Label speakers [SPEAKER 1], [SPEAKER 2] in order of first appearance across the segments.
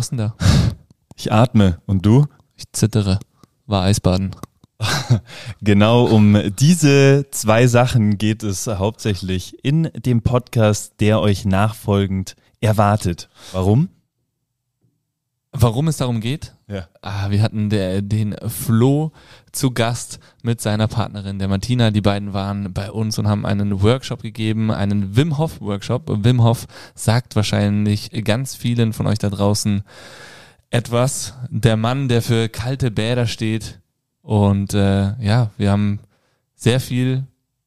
[SPEAKER 1] machst du denn da?
[SPEAKER 2] Ich atme. Und du?
[SPEAKER 1] Ich zittere. War Eisbaden.
[SPEAKER 2] Genau um diese zwei Sachen geht es hauptsächlich in dem Podcast, der euch nachfolgend erwartet. Warum?
[SPEAKER 1] Warum es darum geht?
[SPEAKER 2] Ja.
[SPEAKER 1] Ah, wir hatten der, den Flo zu Gast mit seiner Partnerin, der Martina. Die beiden waren bei uns und haben einen Workshop gegeben, einen Wim Hof Workshop. Wim Hof sagt wahrscheinlich ganz vielen von euch da draußen etwas. Der Mann, der für kalte Bäder steht. Und äh, ja, wir haben sehr viel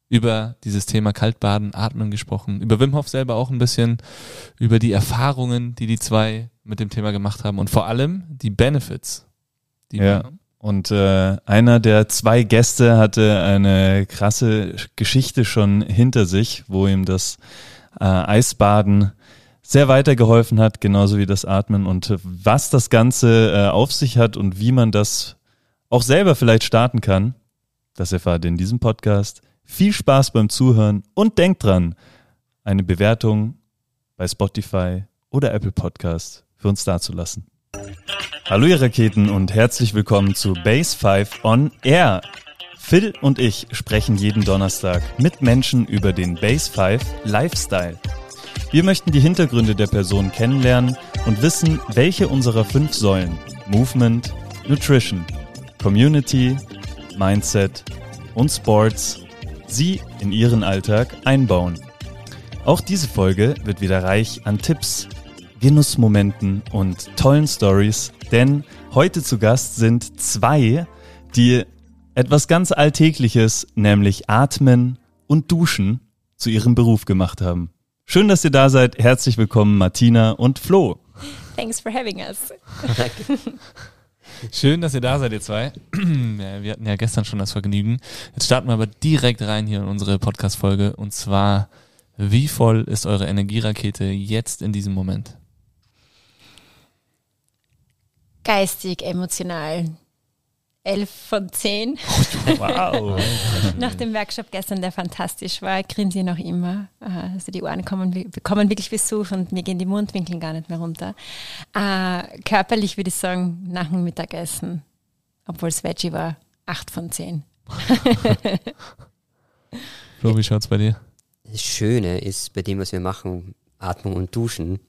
[SPEAKER 1] über dieses Thema Kaltbaden, Atmen gesprochen, über Wim Hof selber auch ein bisschen, über die Erfahrungen, die die zwei mit dem Thema gemacht haben und vor allem die Benefits. Die
[SPEAKER 2] Ja.
[SPEAKER 1] man-
[SPEAKER 2] Und äh, einer der zwei Gäste hatte eine krasse Geschichte schon hinter sich, wo ihm das äh, Eisbaden sehr weitergeholfen hat, genauso wie das Atmen und was das Ganze äh, auf sich hat und wie man das auch selber vielleicht starten kann, das erfahrt ihr in diesem Podcast. Viel Spaß beim Zuhören und denkt dran, eine Bewertung bei Spotify oder Apple Podcast für uns dazulassen. Hallo ihr Raketen und herzlich willkommen zu Base 5 on Air. Phil und ich sprechen jeden Donnerstag mit Menschen über den Base 5 Lifestyle. Wir möchten die Hintergründe der Person kennenlernen und wissen, welche unserer fünf Säulen Movement, Nutrition, Community, Mindset und Sports sie in ihren Alltag einbauen. Auch diese Folge wird wieder reich an Tipps, Genussmomenten und tollen Stories, denn heute zu Gast sind zwei, die etwas ganz Alltägliches, nämlich Atmen und Duschen, zu ihrem Beruf gemacht haben. Schön, dass ihr da seid. Herzlich willkommen, Martina und Flo.
[SPEAKER 3] Thanks for having us.
[SPEAKER 1] Schön, dass ihr da seid, ihr zwei. Wir hatten ja gestern schon das Vergnügen. Jetzt starten wir aber direkt rein hier in unsere Podcast-Folge. Und zwar, wie voll ist eure Energierakete jetzt in diesem Moment?
[SPEAKER 3] Geistig, emotional. Elf von zehn.
[SPEAKER 2] Wow.
[SPEAKER 3] Nach dem Workshop gestern, der fantastisch war, grinse ich noch immer. Äh, Also die Ohren kommen, bekommen wirklich Besuch und mir gehen die Mundwinkel gar nicht mehr runter. Äh, Körperlich würde ich sagen, nach dem Mittagessen, obwohl es Veggie war, acht von zehn.
[SPEAKER 1] Flo, wie schaut's bei dir?
[SPEAKER 4] Das Schöne ist bei dem, was wir machen, Atmung und Duschen.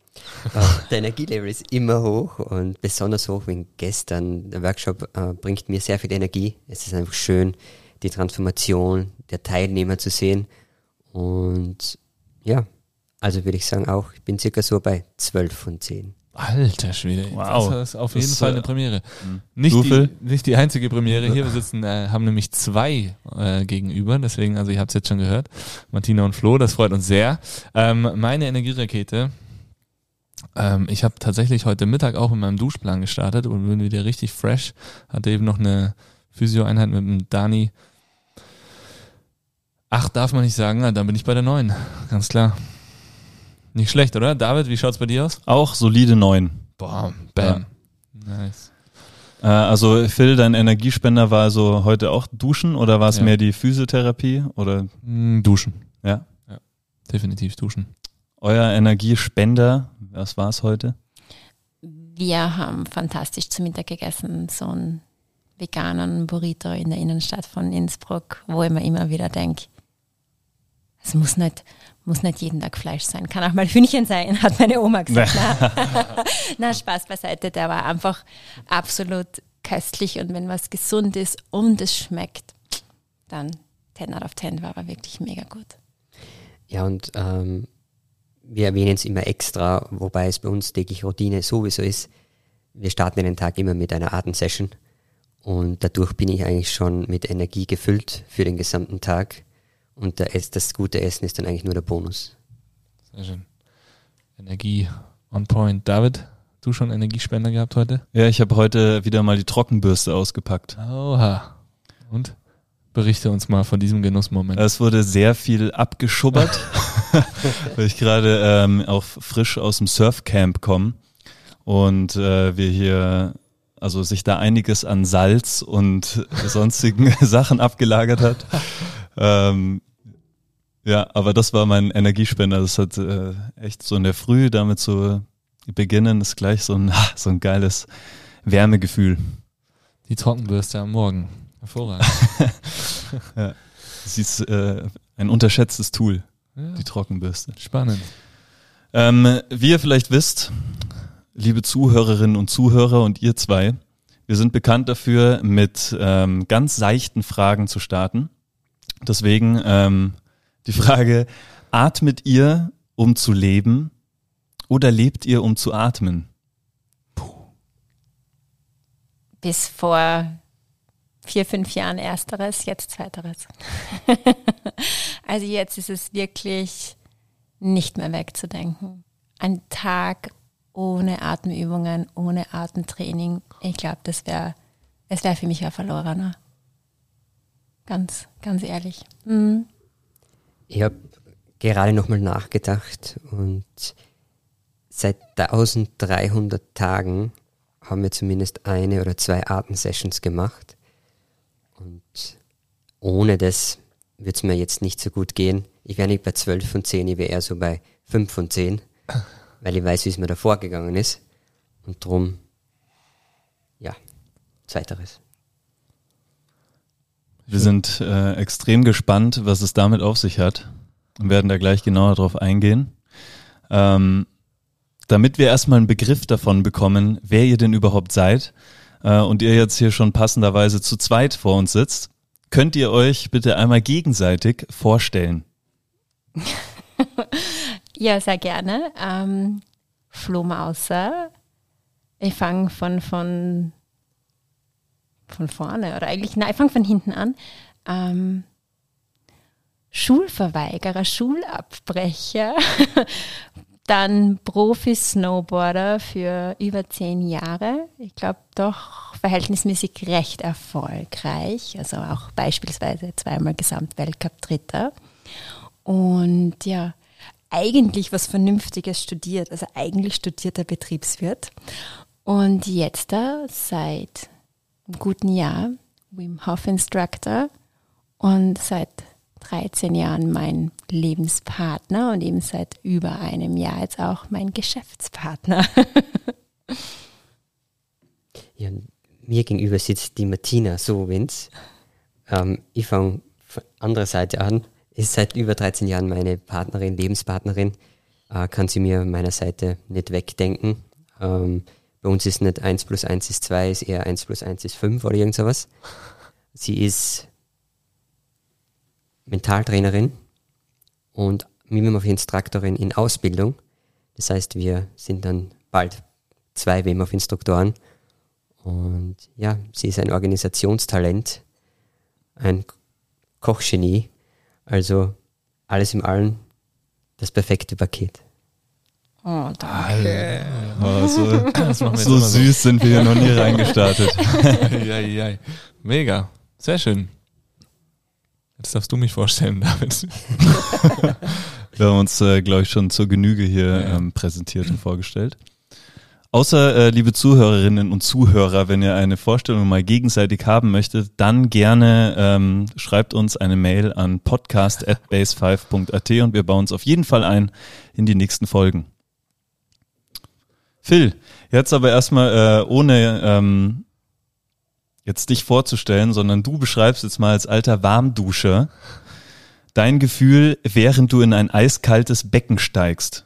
[SPEAKER 4] Äh, der Energielevel ist immer hoch und besonders hoch wie gestern. Der Workshop äh, bringt mir sehr viel Energie. Es ist einfach schön, die Transformation der Teilnehmer zu sehen. Und ja, also würde ich sagen auch, ich bin circa so bei 12 von 10.
[SPEAKER 1] Alter Schwede,
[SPEAKER 2] Wow.
[SPEAKER 1] das ist auf
[SPEAKER 2] Das
[SPEAKER 1] jeden
[SPEAKER 2] ist,
[SPEAKER 1] Fall
[SPEAKER 2] äh,
[SPEAKER 1] eine Premiere. Nicht
[SPEAKER 2] Du,
[SPEAKER 1] die, nicht die einzige Premiere hier. Wir sitzen, äh, haben nämlich zwei äh, gegenüber. Deswegen, also ihr habt es jetzt schon gehört. Martina und Flo, das freut uns sehr. Ähm, meine Energierakete. Ähm, ich habe tatsächlich heute Mittag auch in meinem Duschplan gestartet und bin wieder richtig fresh. Hatte eben noch eine Physio-Einheit mit dem Dani. Ach, darf man nicht sagen, na, dann bin ich bei der neuen. Ganz klar. Nicht schlecht, oder? David, wie schaut's bei dir aus?
[SPEAKER 2] Auch solide neun.
[SPEAKER 1] Boah, bam. Nice.
[SPEAKER 2] Äh, also Phil, dein Energiespender war also heute auch Duschen oder war es
[SPEAKER 1] Ja.
[SPEAKER 2] mehr die Physiotherapie oder
[SPEAKER 1] Mm, duschen.
[SPEAKER 2] ja?
[SPEAKER 1] Definitiv duschen.
[SPEAKER 2] Euer Energiespender, was war es heute?
[SPEAKER 3] Wir haben fantastisch zu Mittag gegessen, so einen veganen Burrito in der Innenstadt von Innsbruck, wo ich mir immer wieder denke, es muss nicht, muss nicht jeden Tag Fleisch sein, kann auch mal Hühnchen sein, hat meine Oma gesagt. Na, Na, Spaß beiseite, der war einfach absolut köstlich und wenn was gesund ist und es schmeckt, dann 10 out of 10 war aber wirklich mega gut.
[SPEAKER 4] Ja, und ähm, wir erwähnen es immer extra, wobei es bei uns täglich Routine sowieso ist. Wir starten den Tag immer mit einer Atemsession und dadurch bin ich eigentlich schon mit Energie gefüllt für den gesamten Tag. Und das gute Essen ist dann eigentlich nur der Bonus.
[SPEAKER 1] Sehr schön. Energie on point. David, du schon Energiespender gehabt heute?
[SPEAKER 2] Ja, ich habe heute wieder mal die Trockenbürste ausgepackt.
[SPEAKER 1] Oha. Und? Berichte uns mal von diesem Genussmoment.
[SPEAKER 2] Es wurde sehr viel abgeschubbert, weil ich gerade ähm, auch frisch aus dem Surfcamp komme und äh, wir hier, also sich da einiges an Salz und sonstigen Sachen abgelagert hat. Ähm, ja, aber das war mein Energiespender. Das hat äh, echt so in der Früh damit so beginnen, ist gleich so ein, so ein geiles Wärmegefühl.
[SPEAKER 1] Die Trockenbürste am Morgen. Hervorragend.
[SPEAKER 2] ja. Das ist äh, ein unterschätztes Tool,
[SPEAKER 1] Ja,
[SPEAKER 2] die Trockenbürste.
[SPEAKER 1] spannend.
[SPEAKER 2] Ähm, wie ihr vielleicht wisst, liebe Zuhörerinnen und Zuhörer und ihr zwei, wir sind bekannt dafür, mit ähm, ganz seichten Fragen zu starten. Deswegen ähm, die Frage, atmet ihr, um zu leben oder lebt ihr, um zu atmen?
[SPEAKER 3] Bis vor vier, fünf Jahren ersteres, jetzt zweiteres. also jetzt ist es wirklich nicht mehr wegzudenken. Ein Tag ohne Atemübungen, ohne Atemtraining, ich glaube, das wäre, es wäre für mich ein verlorener. Ganz, ganz ehrlich. Mhm.
[SPEAKER 4] Ich habe gerade nochmal nachgedacht und seit 1300 Tagen haben wir zumindest eine oder zwei Atemsessions gemacht. Und ohne das wird es mir jetzt nicht so gut gehen. Ich wäre nicht bei 12 von 10, ich wäre eher so bei 5 von 10, weil ich weiß, wie es mir davor gegangen ist. Und drum, ja, zweiteres.
[SPEAKER 2] Wir sind äh, extrem gespannt, was es damit auf sich hat und werden da gleich genauer drauf eingehen. Ähm, damit wir erstmal einen Begriff davon bekommen, wer ihr denn überhaupt seid äh, und ihr jetzt hier schon passenderweise zu zweit vor uns sitzt, könnt ihr euch bitte einmal gegenseitig vorstellen.
[SPEAKER 3] Ja, sehr gerne. Ähm, Flo Mauser. Ich fange von, von, von vorne oder eigentlich, nein, ich fange von hinten an. Ähm, Schulverweigerer, Schulabbrecher, dann Profi-Snowboarder für über zehn Jahre. Ich glaube doch verhältnismäßig recht erfolgreich. Also auch beispielsweise zweimal Gesamtweltcup-Dritter. Und ja, eigentlich was Vernünftiges studiert, also eigentlich studierter Betriebswirt. Und jetzt da seit einem guten Jahr Wim Hof Instructor und seit 13 Jahren mein Lebenspartner und eben seit über einem Jahr jetzt auch mein Geschäftspartner.
[SPEAKER 4] Ja, mir gegenüber sitzt die Martina Sowins. Ähm, ich fange von anderer Seite an. Ist seit über 13 Jahren meine Partnerin, Lebenspartnerin. Äh, kann sie mir meiner Seite nicht wegdenken. Ähm, bei uns ist nicht 1 plus 1 ist 2, ist eher 1 plus 1 ist 5 oder irgend sowas. Sie ist Mentaltrainerin und WMF-Instruktorin in Ausbildung. Das heißt, wir sind dann bald zwei WMF-Instruktoren. Und ja, sie ist ein Organisationstalent, ein Kochgenie. Also alles im Allen das perfekte Paket.
[SPEAKER 3] Oh, danke.
[SPEAKER 2] Oh, so
[SPEAKER 1] Das machen wir
[SPEAKER 2] so süß sind wir hier noch nie reingestartet.
[SPEAKER 1] ja, ja, ja. Mega. Sehr schön. Jetzt darfst du mich vorstellen, David.
[SPEAKER 2] Wir haben uns, äh, glaube ich, schon zur Genüge hier
[SPEAKER 1] Ja.
[SPEAKER 2] ähm, präsentiert und vorgestellt. Außer, äh, liebe Zuhörerinnen und Zuhörer, wenn ihr eine Vorstellung mal gegenseitig haben möchtet, dann gerne ähm, schreibt uns eine Mail an podcast.base5.at und wir bauen es auf jeden Fall ein in die nächsten Folgen. Phil, jetzt aber erstmal äh, ohne ähm, jetzt dich vorzustellen, sondern du beschreibst jetzt mal als alter Warmduscher dein Gefühl, während du in ein eiskaltes Becken steigst.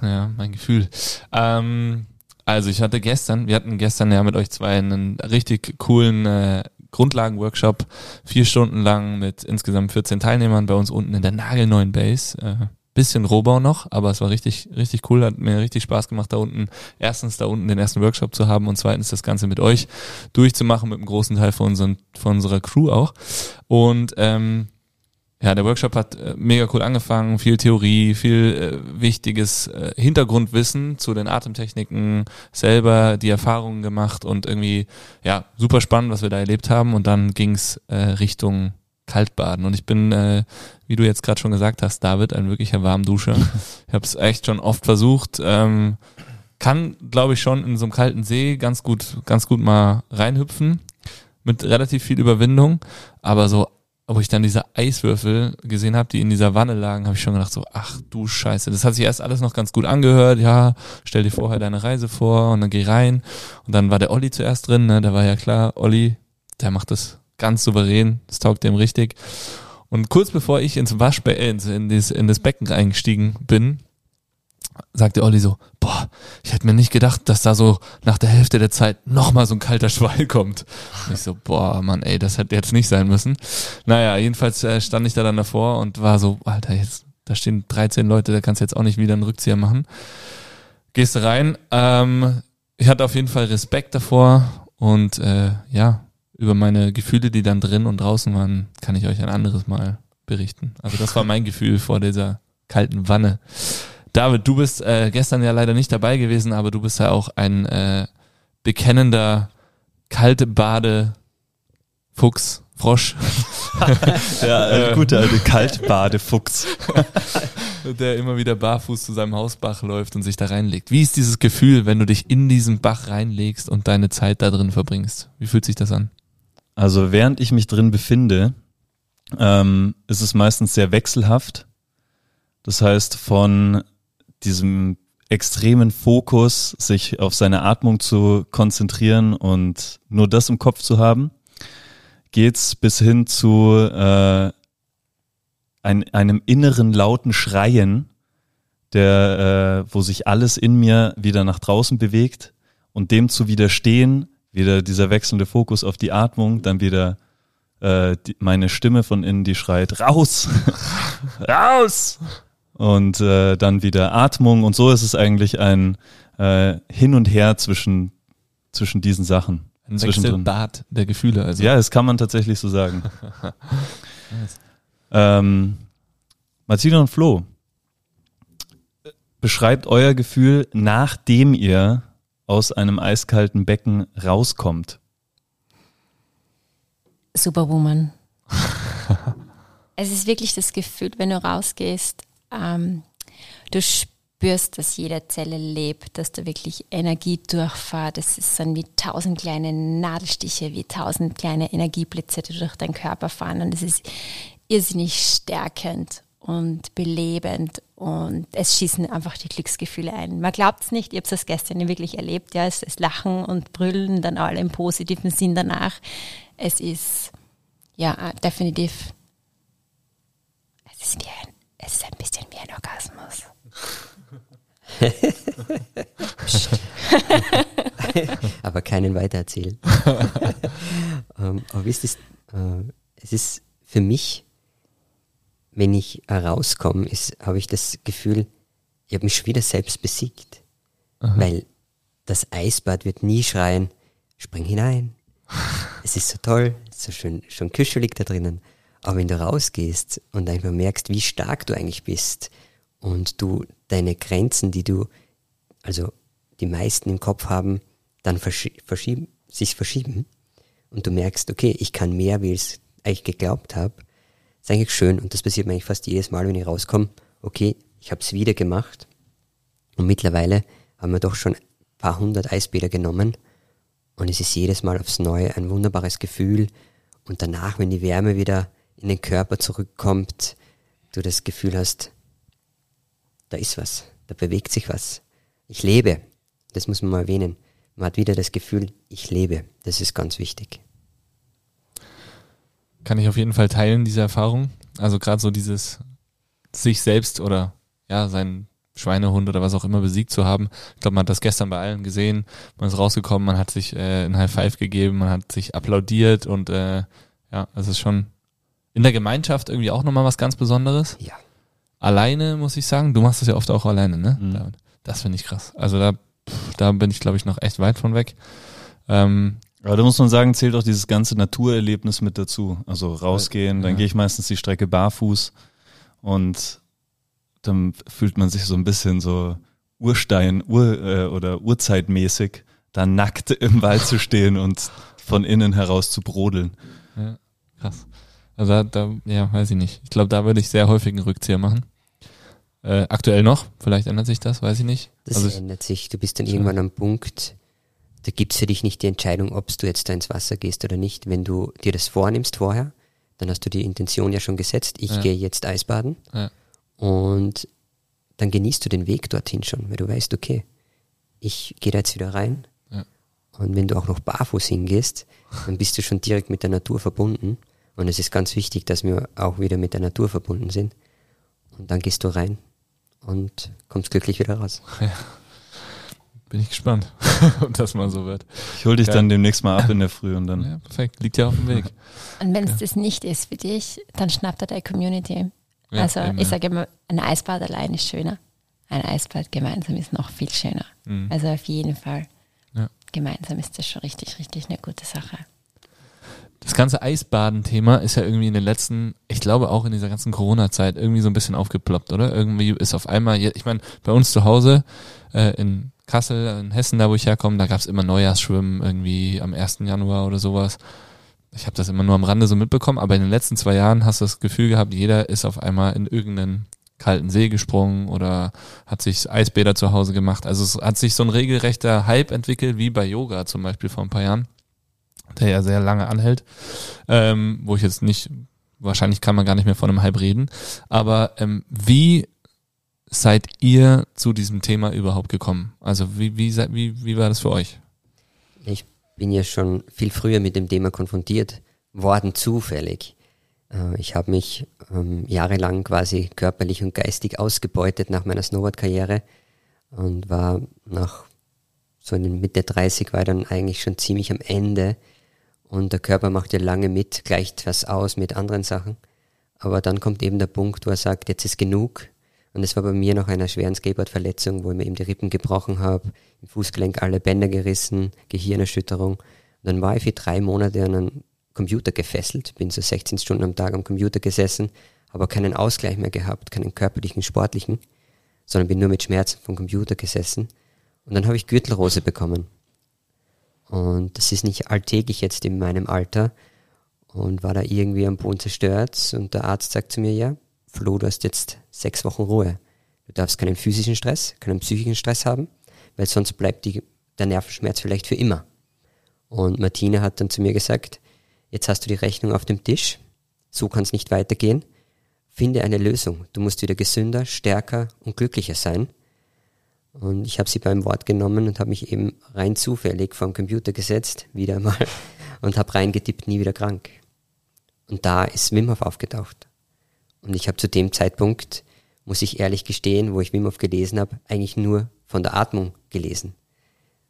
[SPEAKER 1] Ja, mein Gefühl. Ähm, also ich hatte gestern, wir hatten gestern ja mit euch zwei einen richtig coolen äh, Grundlagenworkshop, vier Stunden lang mit insgesamt 14 Teilnehmern bei uns unten in der nagelneuen Base. Äh, bisschen Rohbau noch, aber es war richtig, richtig cool, hat mir richtig Spaß gemacht, da unten, erstens da unten den ersten Workshop zu haben und zweitens das Ganze mit euch durchzumachen, mit einem großen Teil von, unseren, von unserer Crew auch. Und ähm, ja, der Workshop hat äh, mega cool angefangen, viel Theorie, viel äh, wichtiges äh, Hintergrundwissen zu den Atemtechniken, selber die Erfahrungen gemacht und irgendwie, ja, super spannend, was wir da erlebt haben. Und dann ging's äh, Richtung Kaltbaden. Und ich bin, äh, wie du jetzt gerade schon gesagt hast, David, ein wirklicher Warmduscher. ich habe es echt schon oft versucht. Ähm, kann, glaube ich, schon in so einem kalten See ganz gut, ganz gut mal reinhüpfen. Mit relativ viel Überwindung. Aber so wo ich dann diese Eiswürfel gesehen habe, die in dieser Wanne lagen, habe ich schon gedacht so, ach du Scheiße, das hat sich erst alles noch ganz gut angehört. Ja, stell dir vorher deine Reise vor und dann geh rein. Und dann war der Olli zuerst drin, ne? da war ja klar, Olli, der macht das ganz souverän, das taugt dem richtig. Und kurz bevor ich ins Waschbecken, in, das, in das Becken eingestiegen bin, sagte Olli so, boah, ich hätte mir nicht gedacht, dass da so nach der Hälfte der Zeit nochmal so ein kalter Schwall kommt. Und ich so, boah, Mann, ey, das hätte jetzt nicht sein müssen. Naja, jedenfalls äh, stand ich da dann davor und war so, Alter, jetzt, da stehen 13 Leute, da kannst du jetzt auch nicht wieder einen Rückzieher machen. Gehst rein. Ähm, ich hatte auf jeden Fall Respekt davor und äh, ja, über meine Gefühle, die dann drin und draußen waren, kann ich euch ein anderes Mal berichten. Also das war mein Gefühl vor dieser kalten Wanne. David, du bist äh, gestern ja leider nicht dabei gewesen, aber du bist ja auch ein äh, bekennender kalte Bade Fuchs, Frosch.
[SPEAKER 2] Der äh, gute alte Kaltbadefuchs.
[SPEAKER 1] der immer wieder barfuß zu seinem Hausbach läuft und sich da reinlegt. Wie ist dieses Gefühl, wenn du dich in diesen Bach reinlegst und deine Zeit da drin verbringst? Wie fühlt sich das an?
[SPEAKER 2] Also während ich mich drin befinde, ähm, ist es meistens sehr wechselhaft. Das heißt, von diesem extremen Fokus, sich auf seine Atmung zu konzentrieren und nur das im Kopf zu haben, geht's bis hin zu äh, ein, einem inneren lauten Schreien, der, äh, wo sich alles in mir wieder nach draußen bewegt und dem zu widerstehen, wieder dieser wechselnde Fokus auf die Atmung, dann wieder äh, die, meine Stimme von innen, die schreit, raus, raus, und äh, dann wieder Atmung und so ist es eigentlich ein äh, Hin und Her zwischen, zwischen diesen Sachen.
[SPEAKER 1] Ein Wechselbad der Gefühle. Also.
[SPEAKER 2] Ja, das kann man tatsächlich so sagen. nice. ähm, Martina und Flo, beschreibt euer Gefühl, nachdem ihr aus einem eiskalten Becken rauskommt.
[SPEAKER 3] Superwoman. es ist wirklich das Gefühl, wenn du rausgehst, ähm, du spürst, dass jede Zelle lebt, dass da wirklich Energie durchfahrt. Das sind wie tausend kleine Nadelstiche, wie tausend kleine Energieblitze, die durch deinen Körper fahren. Und das ist irrsinnig stärkend und belebend und es schießen einfach die Glücksgefühle ein. Man glaubt es nicht, ich habe es gestern wirklich erlebt, ja, es, es Lachen und Brüllen, dann alle im positiven Sinn danach. Es ist ja definitiv, es ist wie ein es ist ein bisschen wie ein Orgasmus.
[SPEAKER 4] aber keinen weitererzählen. ähm, aber wisst ihr, äh, es ist für mich, wenn ich rauskomme, habe ich das Gefühl, ich habe mich schon wieder selbst besiegt. Aha. Weil das Eisbad wird nie schreien, spring hinein. es ist so toll, so schön, schon kuschelig da drinnen. Aber wenn du rausgehst und einfach merkst, wie stark du eigentlich bist und du deine Grenzen, die du, also die meisten im Kopf haben, dann verschi verschieben, sich verschieben und du merkst, okay, ich kann mehr, wie ich es eigentlich geglaubt habe, ist eigentlich schön und das passiert mir eigentlich fast jedes Mal, wenn ich rauskomme, okay, ich habe es wieder gemacht und mittlerweile haben wir doch schon ein paar hundert Eisbäder genommen und es ist jedes Mal aufs Neue ein wunderbares Gefühl und danach, wenn die Wärme wieder in den Körper zurückkommt, du das Gefühl hast, da ist was, da bewegt sich was. Ich lebe. Das muss man mal erwähnen. Man hat wieder das Gefühl, ich lebe. Das ist ganz wichtig.
[SPEAKER 1] Kann ich auf jeden Fall teilen, diese Erfahrung. Also gerade so dieses sich selbst oder ja, seinen Schweinehund oder was auch immer besiegt zu haben. Ich glaube, man hat das gestern bei allen gesehen. Man ist rausgekommen, man hat sich äh, ein High Five gegeben, man hat sich applaudiert und äh, ja, es ist schon in der Gemeinschaft irgendwie auch nochmal was ganz Besonderes.
[SPEAKER 4] Ja.
[SPEAKER 1] Alleine muss ich sagen, du machst das ja oft auch alleine, ne? Mhm. Das finde ich krass. Also da, pff, da bin ich, glaube ich, noch echt weit von weg. Ähm,
[SPEAKER 2] aber da muss man sagen, zählt auch dieses ganze Naturerlebnis mit dazu. Also rausgehen, dann ja. gehe ich meistens die Strecke barfuß und dann fühlt man sich so ein bisschen so Urstein Ur, äh, oder Urzeitmäßig, da nackt im Wald zu stehen und von innen heraus zu brodeln.
[SPEAKER 1] Ja, krass. Also da, da ja, weiß ich nicht. Ich glaube, da würde ich sehr häufig einen Rückzieher machen. Äh, aktuell noch, vielleicht ändert sich das, weiß ich nicht.
[SPEAKER 4] Das also ändert sich. Du bist dann irgendwann am Punkt, da gibt's für dich nicht die Entscheidung, ob du jetzt da ins Wasser gehst oder nicht. Wenn du dir das vornimmst vorher, dann hast du die Intention ja schon gesetzt, ich
[SPEAKER 1] Ja.
[SPEAKER 4] gehe jetzt Eisbaden
[SPEAKER 1] Ja.
[SPEAKER 4] und dann genießt du den Weg dorthin schon, weil du weißt, okay, ich gehe da jetzt wieder rein
[SPEAKER 1] Ja.
[SPEAKER 4] und wenn du auch noch barfuß hingehst, dann bist du schon direkt mit der Natur verbunden und es ist ganz wichtig, dass wir auch wieder mit der Natur verbunden sind und dann gehst du rein und kommst glücklich wieder raus.
[SPEAKER 1] Bin ich gespannt, ob das mal so wird.
[SPEAKER 2] Ich hol dich
[SPEAKER 1] Geil.
[SPEAKER 2] dann demnächst mal ab in der Früh und dann.
[SPEAKER 1] Ja, perfekt. Liegt ja auf dem Weg.
[SPEAKER 3] Und wenn es das nicht ist für dich, dann schnappt er deine Community.
[SPEAKER 1] Ja,
[SPEAKER 3] also
[SPEAKER 1] eben,
[SPEAKER 3] ich
[SPEAKER 1] ja.
[SPEAKER 3] sage immer, ein Eisbad allein ist schöner. Ein Eisbad gemeinsam ist noch viel schöner.
[SPEAKER 1] Mhm.
[SPEAKER 3] Also auf jeden Fall.
[SPEAKER 1] Ja.
[SPEAKER 3] Gemeinsam ist das schon richtig, richtig eine gute Sache.
[SPEAKER 1] Das ganze Eisbaden-Thema ist ja irgendwie in den letzten, ich glaube auch in dieser ganzen Corona-Zeit irgendwie so ein bisschen aufgeploppt, oder? Irgendwie ist auf einmal, ich meine, bei uns zu Hause äh, in Kassel, in Hessen, da wo ich herkomme, da gab's immer Neujahrsschwimmen irgendwie am 1. Januar oder sowas. Ich habe das immer nur am Rande so mitbekommen, aber in den letzten zwei Jahren hast du das Gefühl gehabt, jeder ist auf einmal in irgendeinen kalten See gesprungen oder hat sich Eisbäder zu Hause gemacht. Also es hat sich so ein regelrechter Hype entwickelt, wie bei Yoga zum Beispiel vor ein paar Jahren, der ja sehr lange anhält, ähm, wo ich jetzt nicht, wahrscheinlich kann man gar nicht mehr von einem Hype reden, aber ähm, wie seid ihr zu diesem Thema überhaupt gekommen? Also wie, wie, wie, wie war das für euch?
[SPEAKER 4] Ich bin ja schon viel früher mit dem Thema konfrontiert worden, zufällig. Äh, Ich habe mich ähm, jahrelang quasi körperlich und geistig ausgebeutet nach meiner Snowboard-Karriere und war nach so in den Mitte 30 war dann eigentlich schon ziemlich am Ende und der Körper macht ja lange mit, gleicht was aus mit anderen Sachen. Aber dann kommt eben der Punkt, wo er sagt, jetzt ist genug. Und es war bei mir nach einer schweren Skateboard-Verletzung, wo ich mir eben die Rippen gebrochen habe, im Fußgelenk alle Bänder gerissen, Gehirnerschütterung. Und dann war ich für drei Monate an einen Computer gefesselt, bin so 16 Stunden am Tag am Computer gesessen, aber keinen Ausgleich mehr gehabt, keinen körperlichen, sportlichen, sondern bin nur mit Schmerzen vom Computer gesessen. Und dann habe ich Gürtelrose bekommen. Und das ist nicht alltäglich jetzt in meinem Alter und war da irgendwie am Boden zerstört. Und der Arzt sagt zu mir, ja, Flo, du hast jetzt sechs Wochen Ruhe. Du darfst keinen physischen Stress, keinen psychischen Stress haben, weil sonst bleibt die, der Nervenschmerz vielleicht für immer. Und Martina hat dann zu mir gesagt, jetzt hast du die Rechnung auf dem Tisch, so kann es nicht weitergehen. Finde eine Lösung. Du musst wieder gesünder, stärker und glücklicher sein. Und ich habe sie beim Wort genommen und habe mich eben rein zufällig vom Computer gesetzt, wieder mal, und habe reingetippt, nie wieder krank. Und da ist Wim Hof aufgetaucht. Und ich habe zu dem Zeitpunkt, muss ich ehrlich gestehen, wo ich Wim Hof gelesen habe, eigentlich nur von der Atmung gelesen.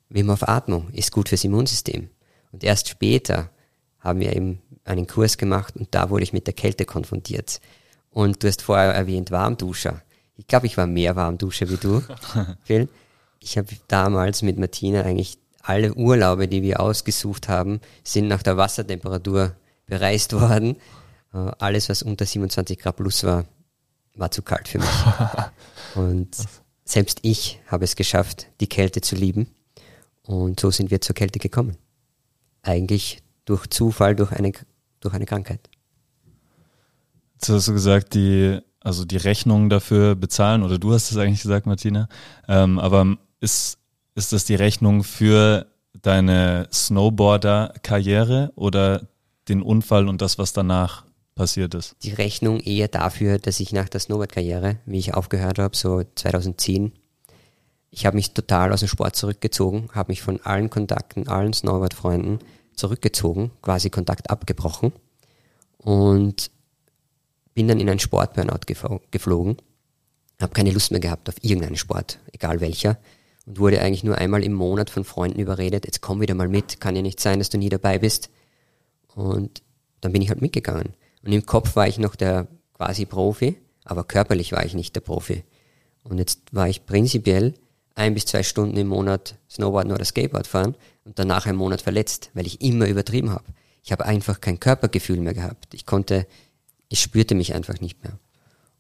[SPEAKER 4] Wim Hof Atmung ist gut fürs Immunsystem. Und erst später haben wir eben einen Kurs gemacht und da wurde ich mit der Kälte konfrontiert. Und du hast vorher erwähnt Warmduscher. Ich glaube, ich war mehr Warmduscher wie du, Phil. Ich habe damals mit Martina eigentlich alle Urlaube, die wir ausgesucht haben, sind nach der Wassertemperatur bereist worden. Äh, Alles, was unter 27 Grad plus war, war zu kalt für mich. Und selbst ich habe es geschafft, die Kälte zu lieben. Und so sind wir zur Kälte gekommen. Eigentlich durch Zufall, durch eine, durch eine Krankheit.
[SPEAKER 2] Jetzt hast du gesagt, die, also die Rechnung dafür bezahlen, oder du hast es eigentlich gesagt, Martina. Ähm, aber ist, ist das die Rechnung für deine Snowboarder-Karriere oder den Unfall und das, was danach passiert ist?
[SPEAKER 4] Die Rechnung eher dafür, dass ich nach der Snowboard-Karriere, wie ich aufgehört habe, so 2010, ich habe mich total aus dem Sport zurückgezogen, habe mich von allen Kontakten, allen Snowboard-Freunden zurückgezogen, quasi Kontakt abgebrochen und bin dann in einen Sport-Burnout geflogen, habe keine Lust mehr gehabt auf irgendeinen Sport, egal welcher, und wurde eigentlich nur einmal im Monat von Freunden überredet, jetzt komm wieder mal mit, kann ja nicht sein, dass du nie dabei bist. Und dann bin ich halt mitgegangen. Und im Kopf war ich noch der quasi Profi, aber körperlich war ich nicht der Profi. Und jetzt war ich prinzipiell ein bis zwei Stunden im Monat Snowboarden oder Skateboard fahren und danach einen Monat verletzt, weil ich immer übertrieben habe. Ich habe einfach kein Körpergefühl mehr gehabt. Ich konnte, ich spürte mich einfach nicht mehr.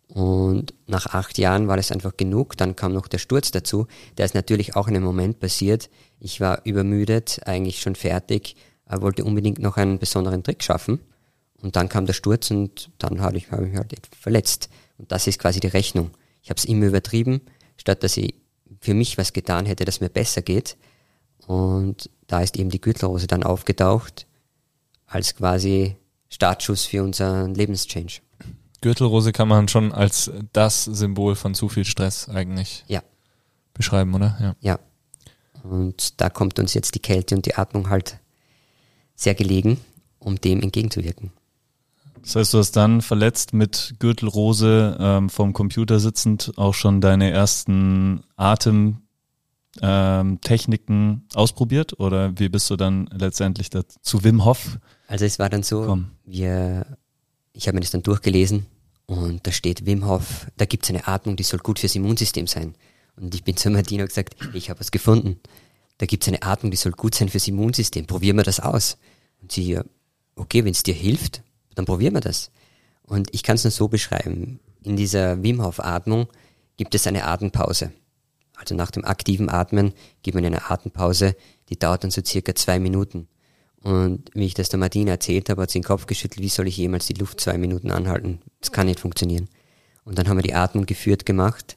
[SPEAKER 4] Und nach acht Jahren war das einfach genug. Dann kam noch der Sturz dazu. Der ist natürlich auch in einem Moment passiert. Ich war übermüdet, eigentlich schon fertig, wollte unbedingt noch einen besonderen Trick schaffen. Und dann kam der Sturz und dann habe ich, hab ich mich halt verletzt. Und das ist quasi die Rechnung. Ich habe es immer übertrieben, statt dass ich für mich was getan hätte, dass mir besser geht. Und da ist eben die Gürtelrose dann aufgetaucht als quasi Startschuss für unseren Lebenschange.
[SPEAKER 1] Gürtelrose kann man schon als das Symbol von zu viel Stress eigentlich
[SPEAKER 4] Ja.
[SPEAKER 1] beschreiben, oder? Ja.
[SPEAKER 4] Ja. Und da kommt uns jetzt die Kälte und die Atmung halt sehr gelegen, um dem entgegenzuwirken.
[SPEAKER 2] Das heißt, du hast dann verletzt mit Gürtelrose ähm, vom Computer sitzend auch schon deine ersten Atemtechniken ähm, ausprobiert oder wie bist du dann letztendlich dazu zu Wim Hof?
[SPEAKER 4] Also es war dann so,
[SPEAKER 2] Komm.
[SPEAKER 4] wir, ich habe mir das dann durchgelesen und da steht Wim Hof, da gibt es eine Atmung, die soll gut fürs Immunsystem sein. Und ich bin zu Martina gesagt, ich habe was gefunden. Da gibt es eine Atmung, die soll gut sein fürs Immunsystem. Probieren wir das aus. Und sie, okay, wenn es dir hilft, dann probieren wir das. Und ich kann es nur so beschreiben. In dieser Wim Hof Atmung gibt es eine Atempause. Also nach dem aktiven Atmen gibt man eine Atempause, die dauert dann so circa zwei Minuten. Und wie ich das der Martina erzählt habe, hat sie den Kopf geschüttelt, wie soll ich jemals die Luft zwei Minuten anhalten? Das kann nicht funktionieren. Und dann haben wir die Atmung geführt gemacht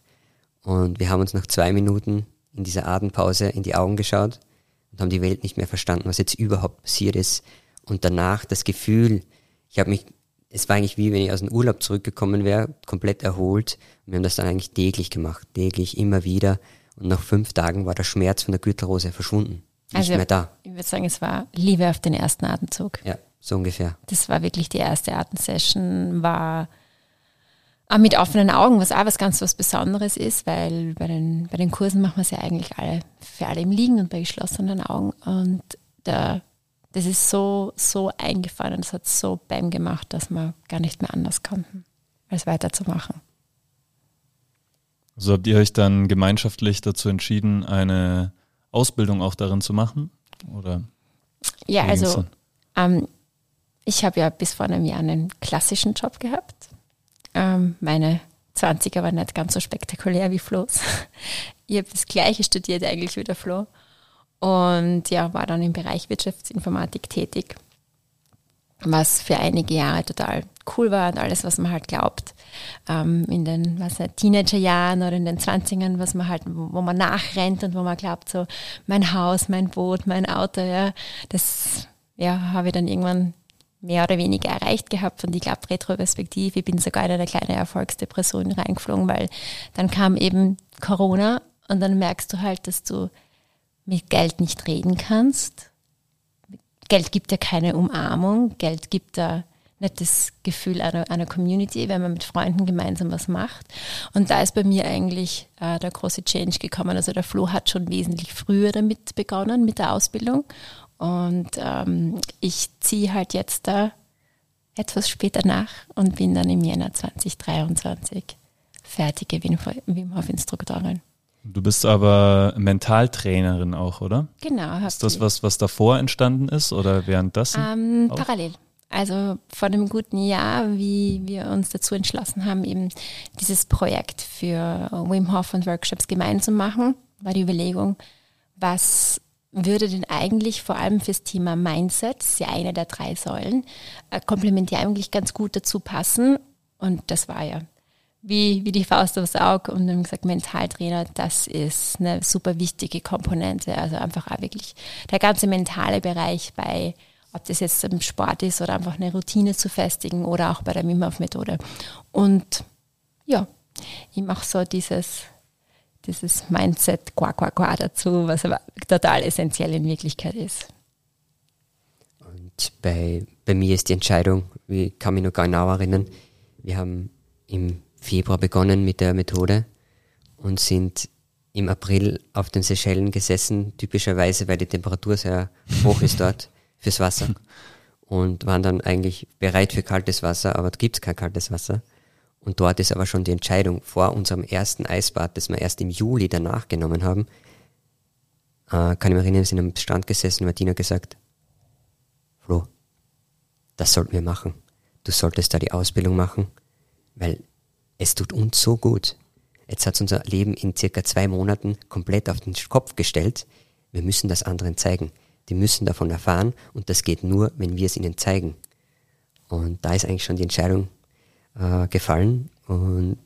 [SPEAKER 4] und wir haben uns nach zwei Minuten in dieser Atempause in die Augen geschaut und haben die Welt nicht mehr verstanden, was jetzt überhaupt passiert ist. Und danach das Gefühl, ich habe mich, es war eigentlich wie wenn ich aus dem Urlaub zurückgekommen wäre, komplett erholt. Und wir haben das dann eigentlich täglich gemacht, täglich, immer wieder. Und nach fünf Tagen war der Schmerz von der Gürtelrose verschwunden. Nicht
[SPEAKER 3] Also-
[SPEAKER 4] mehr da.
[SPEAKER 3] Ich würde sagen, es war Liebe auf den ersten Atemzug.
[SPEAKER 4] Ja, so ungefähr.
[SPEAKER 3] Das war wirklich die erste Atemsession, war auch mit offenen Augen, was auch was ganz was Besonderes ist, weil bei den, bei den Kursen machen wir es ja eigentlich alle für alle im Liegen und bei geschlossenen Augen. Und da, das ist so, so eingefahren und es hat so beim gemacht, dass wir gar nicht mehr anders konnten, als weiterzumachen.
[SPEAKER 2] Also habt ihr euch dann gemeinschaftlich dazu entschieden, eine Ausbildung auch darin zu machen? Oder
[SPEAKER 3] Ja, also? Ähm, ich habe ja bis vor einem Jahr einen klassischen Job gehabt. Ähm, meine 20er waren nicht ganz so spektakulär wie Flo's. Ich habe das gleiche studiert eigentlich wie der Flo. Und ja, war dann im Bereich Wirtschaftsinformatik tätig. Was für einige Jahre total cool war und alles, was man halt glaubt. Ähm, in den was nicht, Teenagerjahren oder in den 20ern, was man halt, wo man nachrennt und wo man glaubt, so mein Haus, mein Boot, mein Auto, ja, das ja, habe ich dann irgendwann mehr oder weniger erreicht gehabt und ich glaube retrospektiv, ich bin sogar in eine kleine Erfolgsdepression reingeflogen, weil dann kam eben Corona und dann merkst du halt, dass du mit Geld nicht reden kannst. Geld gibt ja keine Umarmung, Geld gibt da nicht das Gefühl einer, einer Community, wenn man mit Freunden gemeinsam was macht. Und da ist bei mir eigentlich äh, der große Change gekommen. Also der Flo hat schon wesentlich früher damit begonnen, mit der Ausbildung. Und ähm, ich ziehe halt jetzt da etwas später nach und bin dann im Jänner 2023 fertige Wim Wim Hof Instruktorin.
[SPEAKER 2] Du bist aber Mentaltrainerin auch, oder?
[SPEAKER 3] Genau.
[SPEAKER 2] Ist das was, was davor entstanden ist oder währenddessen?
[SPEAKER 3] Ähm, parallel. Also vor einem guten Jahr, wie wir uns dazu entschlossen haben, eben dieses Projekt für Wim Hof und Workshops gemeinsam machen, war die Überlegung, was würde denn eigentlich vor allem fürs Thema Mindset, das ist ja eine der drei Säulen, äh, komplementär eigentlich ganz gut dazu passen. Und das war ja wie, wie die Faust aufs Auge und haben gesagt, Mentaltrainer, das ist eine super wichtige Komponente. Also einfach auch wirklich der ganze mentale Bereich bei, ob das jetzt im Sport ist oder einfach eine Routine zu festigen oder auch bei der Wim Hof Methode. Und ja, ich mache so dieses, dieses Mindset qua qua qua dazu, was aber total essentiell in Wirklichkeit ist.
[SPEAKER 4] Und bei, bei mir ist die Entscheidung, ich kann mich noch genau erinnern, wir haben im Februar begonnen mit der Methode und sind im April auf den Seychellen gesessen, typischerweise, weil die Temperatur sehr hoch ist dort fürs Wasser und waren dann eigentlich bereit für kaltes Wasser, aber da gibt's kein kaltes Wasser. Und dort ist aber schon die Entscheidung vor unserem ersten Eisbad, das wir erst im Juli danach genommen haben, äh, kann ich mich erinnern, wir sind am Strand gesessen und Martina gesagt, Flo, das sollten wir machen. Du solltest da die Ausbildung machen, weil es tut uns so gut. Jetzt hat unser Leben in circa zwei Monaten komplett auf den Kopf gestellt. Wir müssen das anderen zeigen. Die müssen davon erfahren und das geht nur, wenn wir es ihnen zeigen. Und da ist eigentlich schon die Entscheidung äh, gefallen und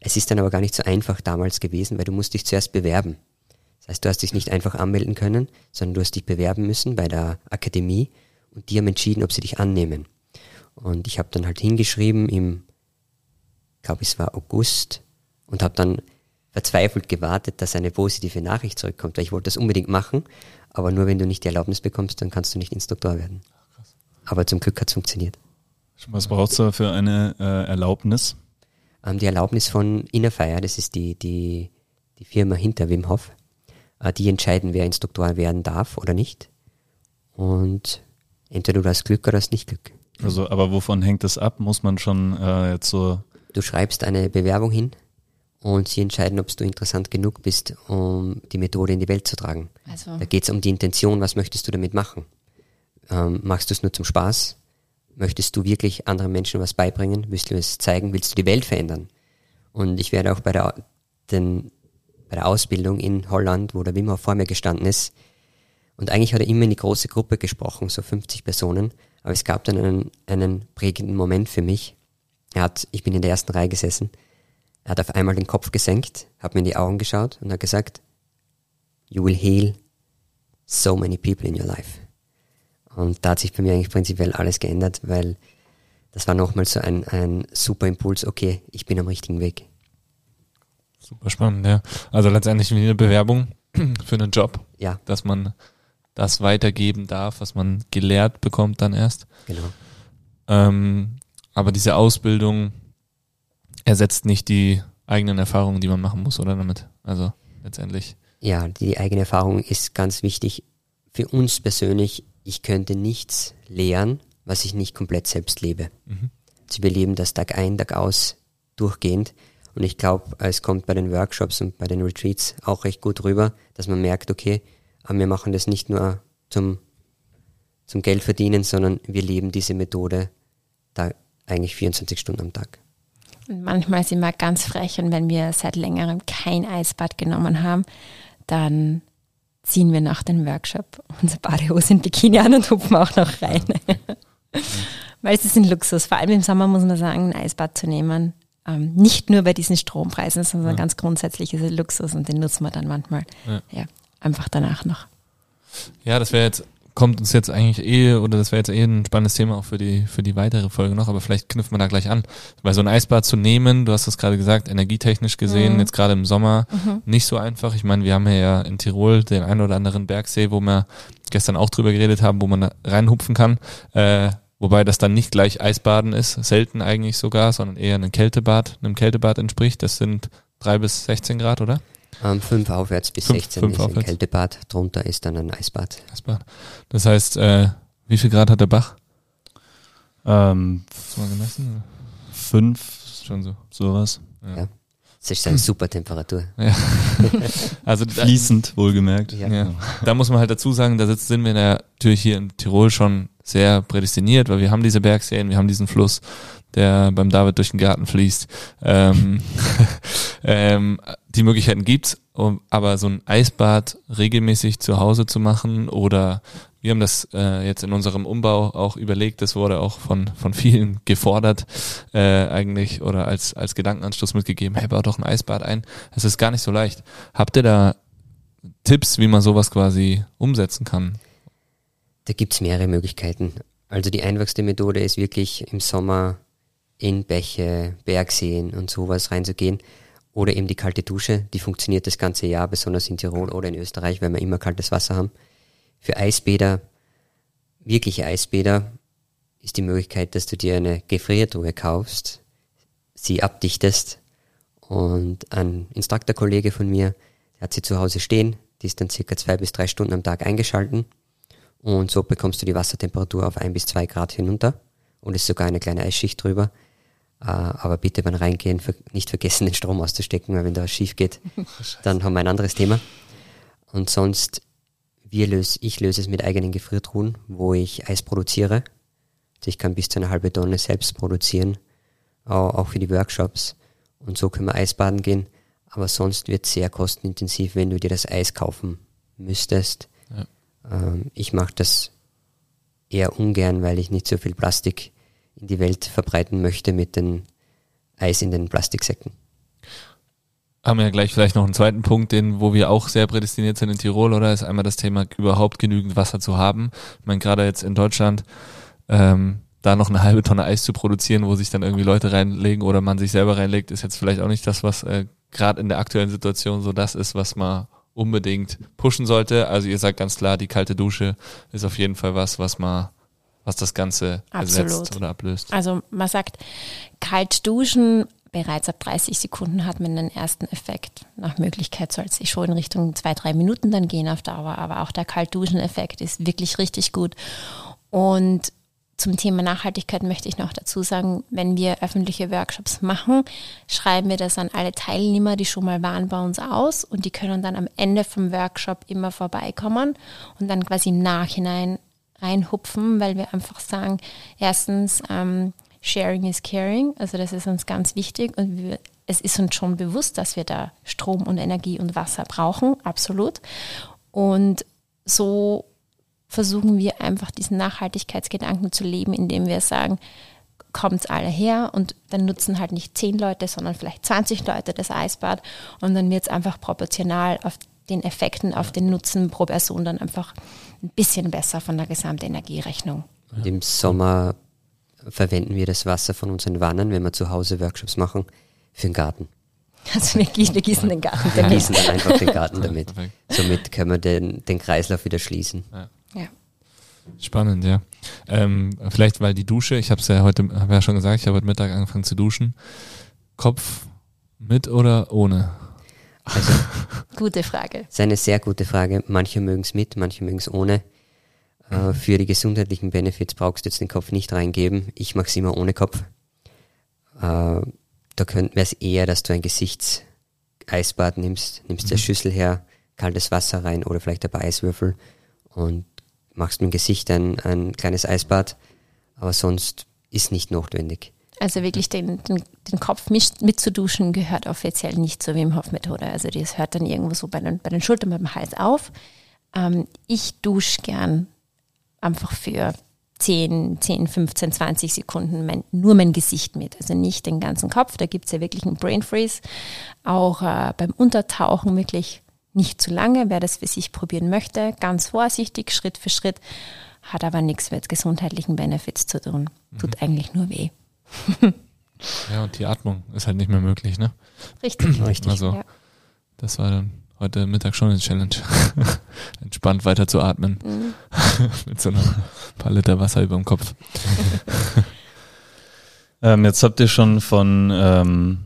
[SPEAKER 4] es ist dann aber gar nicht so einfach damals gewesen, weil du musst dich zuerst bewerben. Das heißt, du hast dich nicht einfach anmelden können, sondern du hast dich bewerben müssen bei der Akademie und die haben entschieden, ob sie dich annehmen. Und ich habe dann halt hingeschrieben im, glaube es war August und habe dann verzweifelt gewartet, dass eine positive Nachricht zurückkommt, weil ich wollte das unbedingt machen, aber nur wenn du nicht die Erlaubnis bekommst, dann kannst du nicht Instruktor werden. Aber zum Glück hat es funktioniert.
[SPEAKER 2] Was brauchst du für eine äh, Erlaubnis?
[SPEAKER 4] Ähm, die Erlaubnis von Innerfire, das ist die, die, die Firma hinter Wim Hof, äh, die entscheiden, wer Instruktor werden darf oder nicht. Und entweder du hast Glück oder hast nicht Glück.
[SPEAKER 2] Also, aber wovon hängt das ab? Muss man schon äh, jetzt so.
[SPEAKER 4] Du schreibst eine Bewerbung hin und sie entscheiden, ob du interessant genug bist, um die Methode in die Welt zu tragen.
[SPEAKER 3] Also,
[SPEAKER 4] Da geht es um die Intention, was möchtest du damit machen? Ähm, machst du es nur zum Spaß? Möchtest du wirklich anderen Menschen was beibringen? Willst du es zeigen? Willst du die Welt verändern? Und ich werde auch bei der, den, bei der Ausbildung in Holland, wo der Wim Hof vor mir gestanden ist, und eigentlich hat er immer in die große Gruppe gesprochen, so 50 Personen, aber es gab dann einen, einen prägenden Moment für mich. Er hat, ich bin in der ersten Reihe gesessen, er hat auf einmal den Kopf gesenkt, hat mir in die Augen geschaut und hat gesagt, you will heal so many people in your life. Und da hat sich bei mir eigentlich prinzipiell alles geändert, weil das war nochmal so ein, ein super Impuls, okay, ich bin am richtigen Weg.
[SPEAKER 1] Super spannend, ja. Also letztendlich wie eine Bewerbung für einen Job,
[SPEAKER 4] Ja,
[SPEAKER 1] dass man das weitergeben darf, was man gelehrt bekommt dann erst.
[SPEAKER 4] genau.
[SPEAKER 1] Ähm, aber diese Ausbildung ersetzt nicht die eigenen Erfahrungen, die man machen muss, oder damit? Also letztendlich.
[SPEAKER 4] Ja, die eigene Erfahrung ist ganz wichtig. Für uns persönlich, ich könnte nichts lehren, was ich nicht komplett selbst lebe.
[SPEAKER 1] Mhm.
[SPEAKER 4] Also wir leben das Tag ein, Tag aus durchgehend. Und ich glaube, es kommt bei den Workshops und bei den Retreats auch recht gut rüber, dass man merkt, okay, aber wir machen das nicht nur zum, zum Geld verdienen, sondern wir leben diese Methode da eigentlich 24 Stunden am Tag.
[SPEAKER 3] Und manchmal sind wir ganz frech und wenn wir seit längerem kein Eisbad genommen haben, dann ziehen wir nach dem Workshop unsere Badehose in Bikini an und hupfen auch noch rein. Weil es ist ein Luxus. Vor allem im Sommer muss man sagen, ein Eisbad zu nehmen. Ähm, nicht nur bei diesen Strompreisen, sondern
[SPEAKER 1] Ja.
[SPEAKER 3] ganz grundsätzlich ist es Luxus und den nutzen wir dann manchmal.
[SPEAKER 1] Ja.
[SPEAKER 3] Ja, einfach danach noch.
[SPEAKER 1] Ja, das wäre jetzt, kommt uns jetzt eigentlich eh, oder das wäre jetzt eh ein spannendes Thema auch für die, für die weitere Folge noch, aber vielleicht knüpfen wir da gleich an. Weil so ein Eisbad zu nehmen, du hast das gerade gesagt, energietechnisch gesehen,
[SPEAKER 3] Mhm.
[SPEAKER 1] jetzt gerade im Sommer, nicht so einfach. Ich meine, wir haben hier ja in Tirol den einen oder anderen Bergsee, wo wir gestern auch drüber geredet haben, wo man reinhupfen kann. Äh, wobei das dann nicht gleich Eisbaden ist, selten eigentlich sogar, sondern eher ein Kältebad, einem Kältebad entspricht. Das sind drei bis 16 Grad, oder?
[SPEAKER 4] Ähm, fünf aufwärts bis
[SPEAKER 1] Fünf-
[SPEAKER 4] 16
[SPEAKER 1] fünf
[SPEAKER 4] ist ein
[SPEAKER 1] aufwärts.
[SPEAKER 4] Kältebad, drunter ist dann ein Eisbad.
[SPEAKER 1] Eisbad. Das heißt, äh, wie viel Grad hat der Bach?
[SPEAKER 2] Ähm,
[SPEAKER 1] Hast du mal gemessen?
[SPEAKER 2] fünf,
[SPEAKER 1] Ist schon so.
[SPEAKER 2] sowas.
[SPEAKER 1] Ja.
[SPEAKER 4] Das ist eine super Temperatur.
[SPEAKER 1] Also da,
[SPEAKER 2] Fließend, wohlgemerkt.
[SPEAKER 4] Ja.
[SPEAKER 1] ja. da muss man halt dazu sagen, da sind wir natürlich hier in Tirol schon sehr prädestiniert, weil wir haben diese Bergseen, wir haben diesen Fluss, der beim David durch den Garten fließt. Ähm, ähm, die Möglichkeiten gibt's, um, aber so ein Eisbad regelmäßig zu Hause zu machen oder wir haben das äh, jetzt in unserem Umbau auch überlegt, das wurde auch von, von vielen gefordert äh, eigentlich oder als, als Gedankenanstoß mitgegeben, hey, bau doch ein Eisbad ein. Es ist gar nicht so leicht. Habt ihr da Tipps, wie man sowas quasi umsetzen kann?
[SPEAKER 4] Da gibt's mehrere Möglichkeiten. Also die einfachste Methode ist wirklich im Sommer in Bäche, Bergseen und sowas reinzugehen. Oder eben die kalte Dusche, die funktioniert das ganze Jahr, besonders in Tirol oder in Österreich, weil wir immer kaltes Wasser haben. Für Eisbäder, wirkliche Eisbäder, ist die Möglichkeit, dass du dir eine Gefriertruhe kaufst, sie abdichtest und ein Instruktorkollege von mir, der hat sie zu Hause stehen, die ist dann circa zwei bis drei Stunden am Tag eingeschalten und so bekommst du die Wassertemperatur auf ein bis zwei Grad hinunter und ist sogar eine kleine Eisschicht drüber. Äh, aber bitte beim Reingehen nicht vergessen, den Strom auszustecken, weil wenn da was schief geht, dann haben wir ein anderes Thema. Und sonst, wir löse, ich löse es mit eigenen Gefriertruhen, wo ich Eis produziere. Also ich kann bis zu einer halbe Tonne selbst produzieren, au- auch für die Workshops. Und so können wir Eisbaden gehen. Aber sonst wird es sehr kostenintensiv, wenn du dir das Eis kaufen müsstest.
[SPEAKER 1] Ja.
[SPEAKER 4] Ähm, ich mache das eher ungern, weil ich nicht so viel Plastik in die Welt verbreiten möchte mit dem Eis in den Plastiksäcken.
[SPEAKER 1] Haben wir ja gleich vielleicht noch einen zweiten Punkt, den, wo wir auch sehr prädestiniert sind in Tirol, oder? Ist einmal das Thema, überhaupt genügend Wasser zu haben. Ich meine, gerade jetzt in Deutschland, ähm, da noch eine halbe Tonne Eis zu produzieren, wo sich dann irgendwie Leute reinlegen oder man sich selber reinlegt, ist jetzt vielleicht auch nicht das, was äh, gerade in der aktuellen Situation so das ist, was man unbedingt pushen sollte. Also ihr sagt ganz klar, die kalte Dusche ist auf jeden Fall was, was man was das Ganze
[SPEAKER 3] Absolut.
[SPEAKER 1] ersetzt oder ablöst.
[SPEAKER 3] Also man sagt, kalt duschen, bereits ab 30 Sekunden hat man den ersten Effekt. Nach Möglichkeit soll es sich schon in Richtung zwei, drei Minuten dann gehen auf Dauer, aber auch der Kaltduschen-Effekt ist wirklich richtig gut. Und zum Thema Nachhaltigkeit möchte ich noch dazu sagen, wenn wir öffentliche Workshops machen, schreiben wir das an alle Teilnehmer, die schon mal waren bei uns aus und die können dann am Ende vom Workshop immer vorbeikommen und dann quasi im Nachhinein reinhupfen, weil wir einfach sagen, erstens, ähm, Sharing is Caring, also das ist uns ganz wichtig und wir, es ist uns schon bewusst, dass wir da Strom und Energie und Wasser brauchen, absolut. Und so versuchen wir einfach diesen Nachhaltigkeitsgedanken zu leben, indem wir sagen, kommt alle her und dann nutzen halt nicht zehn Leute, sondern vielleicht 20 Leute das Eisbad und dann wird es einfach proportional auf den Effekten, auf den Nutzen pro Person dann einfach ein bisschen besser von der gesamten Energierechnung.
[SPEAKER 4] Und im Sommer verwenden wir das Wasser von unseren Wannen, wenn wir zu Hause Workshops machen, für den Garten.
[SPEAKER 3] Also wir gießen, wir gießen den Garten
[SPEAKER 4] Wir
[SPEAKER 3] damit.
[SPEAKER 4] gießen dann einfach den Garten damit. Somit können wir den, den Kreislauf wieder schließen.
[SPEAKER 3] Ja.
[SPEAKER 1] Spannend, ja. Ähm, vielleicht weil die Dusche, ich habe es ja heute, habe ja schon gesagt, ich habe heute Mittag angefangen zu duschen. Kopf mit oder ohne?
[SPEAKER 4] Also
[SPEAKER 3] Gute Frage.
[SPEAKER 4] Das ist eine sehr gute Frage. Manche mögen es mit, manche mögen es ohne. Äh, für die gesundheitlichen Benefits brauchst du jetzt den Kopf nicht reingeben. Ich mache es immer ohne Kopf. Äh, da wäre es eher, dass du ein Gesichtseisbad nimmst, nimmst der Schüssel her, kaltes Wasser rein oder vielleicht ein paar Eiswürfel und machst mit dem Gesicht ein, ein kleines Eisbad. Aber sonst ist nicht notwendig.
[SPEAKER 3] Also wirklich den, den, den Kopf mit, mitzuduschen gehört offiziell nicht zur Wim Hof Methode. Also das hört dann irgendwo so bei den, bei den Schultern, beim Hals auf. Ähm, ich dusche gern einfach für 10, 10, 15, 20 Sekunden mein, nur mein Gesicht mit. Also nicht den ganzen Kopf. Da gibt es ja wirklich einen Brain Freeze. Auch äh, beim Untertauchen wirklich nicht zu lange. Wer das für sich probieren möchte, ganz vorsichtig, Schritt für Schritt. Hat aber nichts mit gesundheitlichen Benefits zu tun. Tut eigentlich nur weh.
[SPEAKER 1] Ja, und die Atmung ist halt nicht mehr möglich, ne?
[SPEAKER 3] Richtig.
[SPEAKER 4] Richtig.
[SPEAKER 1] Also,
[SPEAKER 3] Ja.
[SPEAKER 1] das war dann heute Mittag schon eine Challenge. Entspannt weiter zu atmen.
[SPEAKER 3] Mhm.
[SPEAKER 1] Mit so einer paar Liter Wasser über dem Kopf.
[SPEAKER 2] Ähm, jetzt habt ihr schon von, ähm,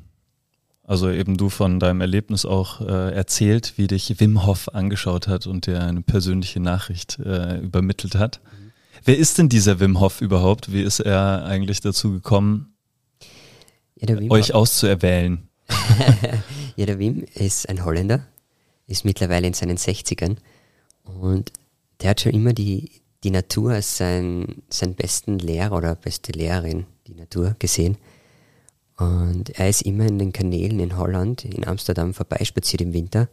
[SPEAKER 2] also eben du von deinem Erlebnis auch äh, erzählt, wie dich Wim Hof angeschaut hat und dir eine persönliche Nachricht äh, übermittelt hat. Wer ist denn dieser Wim Hof überhaupt? Wie ist er eigentlich dazu gekommen,
[SPEAKER 4] Ja,
[SPEAKER 2] euch auszuerwählen?
[SPEAKER 4] Ja, der Wim ist ein Holländer, ist mittlerweile in seinen 60ern und der hat schon immer die, die Natur als sein, seinen besten Lehrer oder beste Lehrerin, die Natur, gesehen. Und er ist immer in den Kanälen in Holland, in Amsterdam vorbeispaziert im Winter.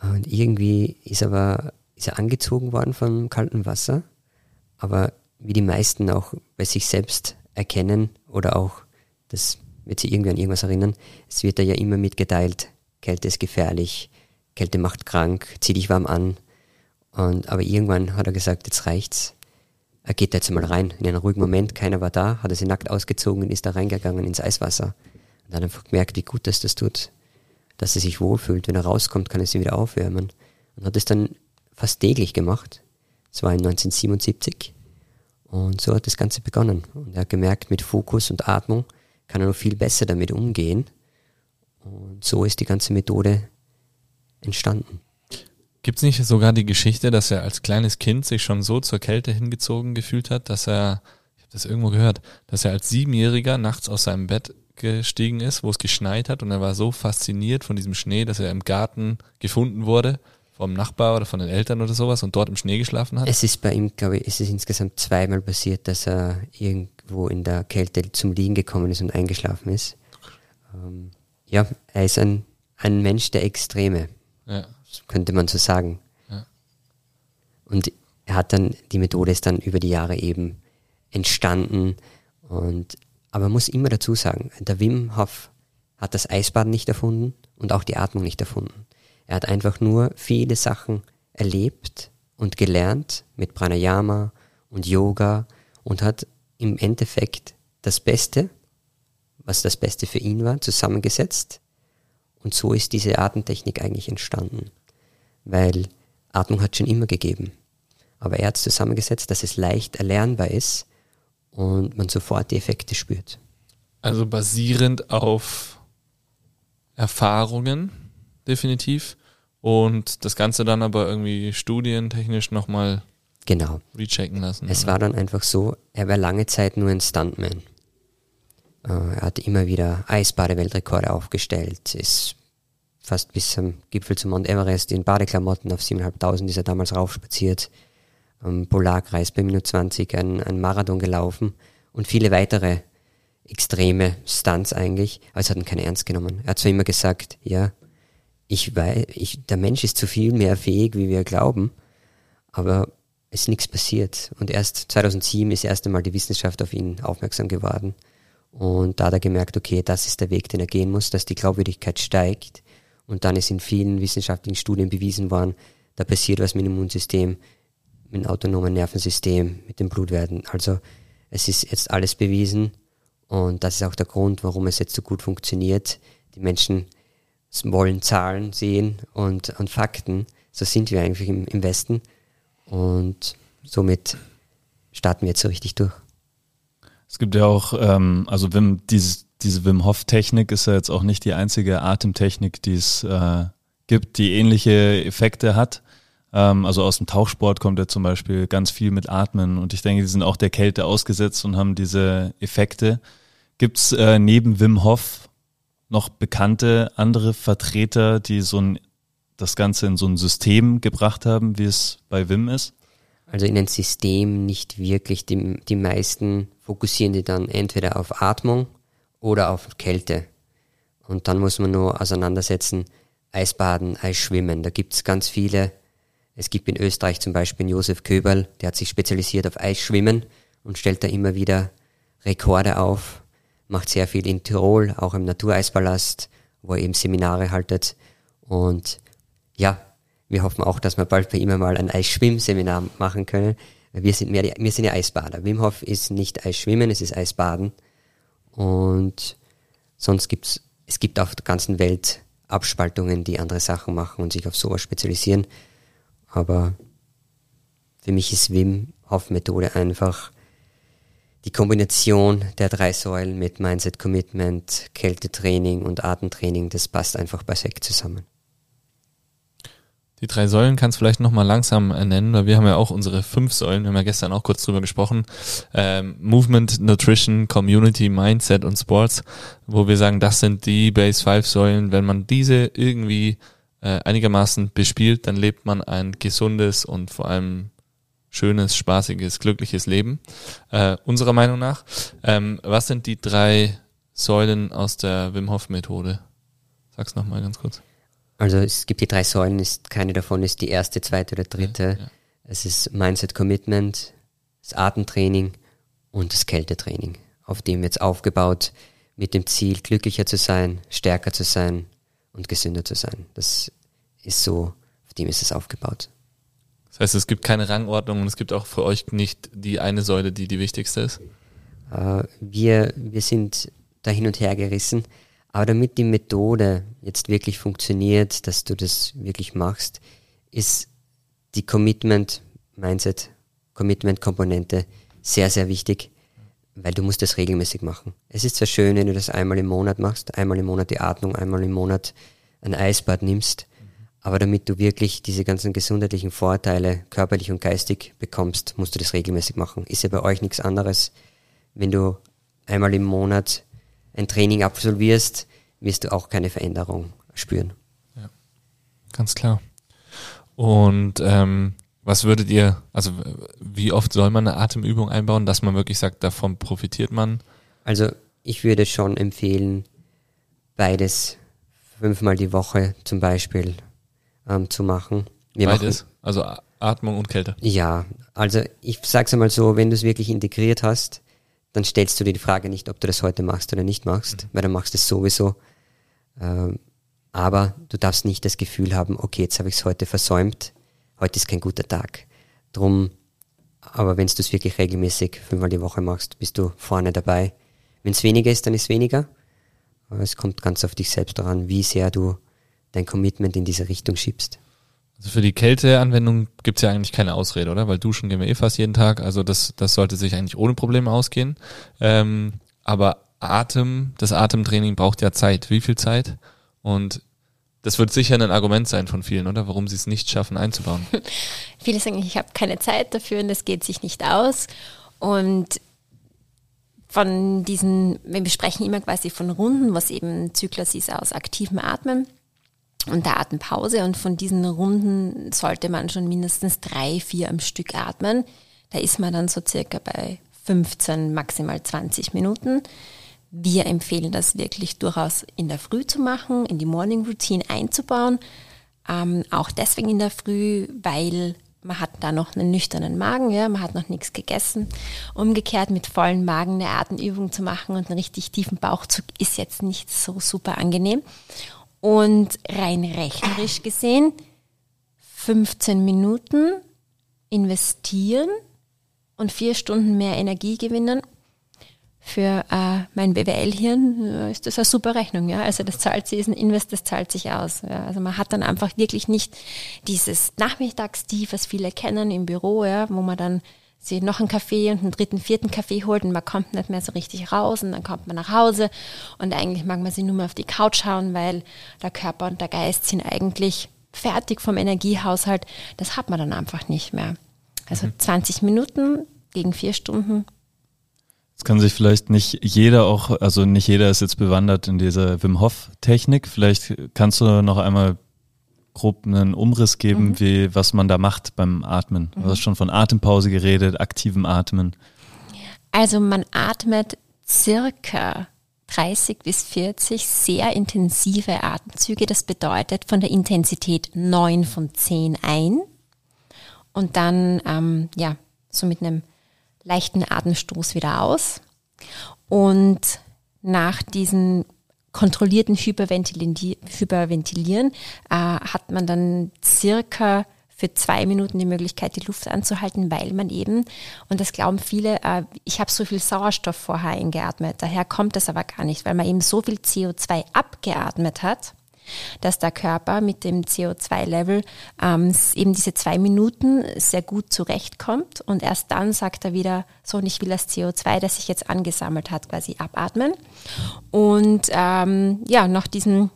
[SPEAKER 4] Und irgendwie ist aber, ist er angezogen worden vom kalten Wasser, aber wie die meisten auch bei sich selbst erkennen oder auch, das wird sich irgendwie an irgendwas erinnern, es wird da ja immer mitgeteilt, Kälte ist gefährlich, Kälte macht krank, zieh dich warm an. Und, aber irgendwann hat er gesagt, jetzt reicht's. Er geht da jetzt mal rein, in einen ruhigen Moment, keiner war da, hat er sich nackt ausgezogen und ist da reingegangen ins Eiswasser. Und hat einfach gemerkt, wie gut das das tut, dass er sich wohlfühlt. Wenn er rauskommt, kann er sich wieder aufwärmen. Und hat es dann fast täglich gemacht. Das war in 1977. Und so hat das Ganze begonnen. Und er hat gemerkt, mit Fokus und Atmung kann er noch viel besser damit umgehen. Und so ist die ganze Methode entstanden.
[SPEAKER 1] Gibt es nicht sogar die Geschichte, dass er als kleines Kind sich schon so zur Kälte hingezogen gefühlt hat, dass er, ich habe das irgendwo gehört, dass er als Siebenjähriger nachts aus seinem Bett gestiegen ist, wo es geschneit hat und er war so fasziniert von diesem Schnee, dass er im Garten gefunden wurde vom Nachbar oder von den Eltern oder sowas und dort im Schnee geschlafen hat?
[SPEAKER 4] Es ist bei ihm, glaube ich, es ist insgesamt zweimal passiert, dass er irgendwo in der Kälte zum Liegen gekommen ist und eingeschlafen ist. Ähm, ja, er ist ein, ein Mensch der Extreme,
[SPEAKER 1] Ja.
[SPEAKER 4] könnte man so sagen.
[SPEAKER 1] Ja.
[SPEAKER 4] Und er hat dann, die Methode ist dann über die Jahre eben entstanden. Und, aber man muss immer dazu sagen, der Wim Hof hat das Eisbaden nicht erfunden und auch die Atmung nicht erfunden. Er hat einfach nur viele Sachen erlebt und gelernt mit Pranayama und Yoga und hat im Endeffekt das Beste, was das Beste für ihn war, zusammengesetzt. Und so ist diese Atemtechnik eigentlich entstanden. Weil Atmung hat schon immer gegeben. Aber er hat es zusammengesetzt, dass es leicht erlernbar ist und man sofort die Effekte spürt.
[SPEAKER 1] Also basierend auf Erfahrungen, definitiv. Und das Ganze dann aber irgendwie studientechnisch nochmal
[SPEAKER 4] Genau.
[SPEAKER 1] rechecken lassen.
[SPEAKER 4] Es
[SPEAKER 1] oder?
[SPEAKER 4] war dann einfach so, er war lange Zeit nur ein Stuntman. Äh, er hat immer wieder Eisbade-Weltrekorde aufgestellt, ist fast bis zum Gipfel zum Mount Everest in Badeklamotten auf 7.500 ist er damals raufspaziert, am Polarkreis bei minus 20 ein, ein Marathon gelaufen und viele weitere extreme Stunts eigentlich, aber es hat ihn keiner ernst genommen. Er hat zwar immer gesagt, ja, ich weiß, ich, der Mensch ist zu viel mehr fähig, wie wir glauben, aber es ist nichts passiert. Und erst 2007 ist erst einmal die Wissenschaft auf ihn aufmerksam geworden. Und da hat er gemerkt, okay, das ist der Weg, den er gehen muss, dass die Glaubwürdigkeit steigt. Und dann ist in vielen wissenschaftlichen Studien bewiesen worden, da passiert was mit dem Immunsystem, mit dem autonomen Nervensystem, mit den Blutwerten. Also es ist jetzt alles bewiesen und das ist auch der Grund, warum es jetzt so gut funktioniert. Die Menschen wollen Zahlen sehen und, und Fakten. So sind wir eigentlich im, im Westen. Und somit starten wir jetzt so richtig durch.
[SPEAKER 2] Es gibt ja auch, ähm, also Wim, dieses, diese Wim Hof Technik ist ja jetzt auch nicht die einzige Atemtechnik, die es äh, gibt, die ähnliche Effekte hat. Ähm, also aus dem Tauchsport kommt ja zum Beispiel ganz viel mit Atmen und ich denke, die sind auch der Kälte ausgesetzt und haben diese Effekte. Gibt es äh, neben Wim Hof noch bekannte andere Vertreter, die so ein, das Ganze in so ein System gebracht haben, wie es bei Wim ist?
[SPEAKER 4] Also in ein System nicht wirklich. Die, die meisten fokussieren die dann entweder auf Atmung oder auf Kälte. Und dann muss man nur auseinandersetzen, Eisbaden, Eisschwimmen. Da gibt es ganz viele. Es gibt in Österreich zum Beispiel Josef Köberl, der hat sich spezialisiert auf Eisschwimmen und stellt da immer wieder Rekorde auf. Macht sehr viel in Tirol, auch im Natureisballast, wo er eben Seminare haltet. Und ja, wir hoffen auch, dass wir bald bei ihm einmal ein Eisschwimmseminar machen können. Wir sind mehr wir sind ja Eisbader. Wim Hof ist nicht Eisschwimmen, es ist Eisbaden. Und sonst gibt's, es gibt auf der ganzen Welt Abspaltungen, die andere Sachen machen und sich auf sowas spezialisieren. Aber für mich ist Wim Hof Methode einfach die Kombination der drei Säulen mit Mindset Commitment, Kältetraining und Atemtraining, das passt einfach perfekt zusammen.
[SPEAKER 1] Die drei Säulen kannst du vielleicht nochmal langsam äh, nennen, weil wir haben ja auch unsere fünf Säulen, wir haben ja gestern auch kurz drüber gesprochen. Ähm, Movement, Nutrition, Community, Mindset und Sports, wo wir sagen, das sind die Base Five Säulen. Wenn man diese irgendwie äh, einigermaßen bespielt, dann lebt man ein gesundes und vor allem schönes, spaßiges, glückliches Leben. Äh, unserer Meinung nach. Ähm, was sind die drei Säulen aus der Wim Hof Methode? Sag's nochmal ganz kurz.
[SPEAKER 4] Also es gibt die drei Säulen, ist, keine davon ist die erste, zweite oder dritte.
[SPEAKER 1] Ja, ja.
[SPEAKER 4] Es ist Mindset Commitment, das Atemtraining und das Kältetraining. Auf dem jetzt aufgebaut mit dem Ziel, glücklicher zu sein, stärker zu sein und gesünder zu sein. Das ist so, auf dem ist es aufgebaut.
[SPEAKER 1] Das heißt, es gibt keine Rangordnung und es gibt auch für euch nicht die eine Säule, die die wichtigste ist.
[SPEAKER 4] Äh, wir, wir sind da hin und her gerissen. Aber damit die Methode jetzt wirklich funktioniert, dass du das wirklich machst, ist die Commitment, Mindset, Commitment-Komponente sehr, sehr wichtig, weil du musst das regelmäßig machen. Es ist zwar schön, wenn du das einmal im Monat machst, einmal im Monat die Atmung, einmal im Monat ein Eisbad nimmst, aber damit du wirklich diese ganzen gesundheitlichen Vorteile, körperlich und geistig bekommst, musst du das regelmäßig machen. Ist ja bei euch nichts anderes. Wenn du einmal im Monat ein Training absolvierst, wirst du auch keine Veränderung spüren.
[SPEAKER 1] Ganz klar. Und ähm, was würdet ihr, also wie oft soll man eine Atemübung einbauen, dass man wirklich sagt, davon profitiert man?
[SPEAKER 4] Also ich würde schon empfehlen, beides fünfmal die Woche zum Beispiel ähm, zu machen. Wir
[SPEAKER 1] Beides, also A- Atmung und Kälte.
[SPEAKER 4] Machen, ja, also ich sag's einmal so, wenn du es wirklich integriert hast, dann stellst du dir die Frage nicht, ob du das heute machst oder nicht machst, weil dann machst du es sowieso. Ähm, aber du darfst nicht das Gefühl haben, okay, jetzt habe ich es heute versäumt, heute ist kein guter Tag. Drum aber wenn du es wirklich regelmäßig fünfmal die Woche machst, bist du vorne dabei. Wenn es weniger ist, dann ist weniger. Aber es kommt ganz auf dich selbst daran, wie sehr du dein Commitment in diese Richtung schiebst.
[SPEAKER 1] Also für die Kälteanwendung gibt's ja eigentlich keine Ausrede, oder? Weil duschen gehen wir eh fast jeden Tag. Also das, das sollte sich eigentlich ohne Probleme ausgehen. Ähm, aber Atem, das Atemtraining braucht ja Zeit. Wie viel Zeit? Und das wird sicher ein Argument sein von vielen, oder? Warum sie es nicht schaffen einzubauen.
[SPEAKER 3] Viele sagen, ich habe keine Zeit dafür und das geht sich nicht aus. Und von diesen, wir sprechen immer quasi von Runden, was eben Zyklus ist aus aktivem Atmen und der Atempause. Und von diesen Runden sollte man schon mindestens drei, vier am Stück atmen. Da ist man dann so circa bei 15, maximal 20 Minuten. Wir empfehlen das wirklich durchaus in der Früh zu machen, in die Morning Routine einzubauen. Ähm, auch deswegen in der Früh, weil man hat da noch einen nüchternen Magen, ja, man hat noch nichts gegessen. Umgekehrt mit vollen Magen eine Atemübung zu machen und einen richtig tiefen Bauchzug ist jetzt nicht so super angenehm. Und rein rechnerisch gesehen, 15 Minuten investieren und vier Stunden mehr Energie gewinnen. Für äh, mein BWL-Hirn äh, ist das eine super Rechnung. Ja? Also das zahlt sich, ist ein Invest, das zahlt sich aus. Ja? Also man hat dann einfach wirklich nicht dieses Nachmittagstief, was viele kennen im Büro, ja? wo man dann sich noch einen Kaffee und einen dritten, vierten Kaffee holt und man kommt nicht mehr so richtig raus und dann kommt man nach Hause und eigentlich mag man sich nur mehr auf die Couch schauen, weil der Körper und der Geist sind eigentlich fertig vom Energiehaushalt. Das hat man dann einfach nicht mehr. Also 20 mhm. Minuten gegen vier Stunden.
[SPEAKER 2] Jetzt kann sich vielleicht nicht jeder auch, also nicht jeder ist jetzt bewandert in dieser Wim Hof Technik. Vielleicht kannst du noch einmal grob einen Umriss geben, mhm. wie, was man da macht beim Atmen. Mhm. Du hast schon von Atempause geredet, aktivem Atmen.
[SPEAKER 3] Also man atmet circa 30 bis 40 sehr intensive Atemzüge. Das bedeutet von der Intensität 9 von 10 ein und dann ähm, ja so mit einem leichten Atemstoß wieder aus. Und nach diesen kontrollierten Hyperventilieren, äh, hat man dann circa für zwei Minuten die Möglichkeit, die Luft anzuhalten, weil man eben, und das glauben viele, äh, ich habe so viel Sauerstoff vorher eingeatmet, daher kommt das aber gar nicht, weil man eben so viel CO2 abgeatmet hat, dass der Körper mit dem CO2-Level ähm, eben diese zwei Minuten sehr gut zurechtkommt und erst dann sagt er wieder, so und ich will das CO2, das sich jetzt angesammelt hat, quasi abatmen. Und ähm, ja, nach diesen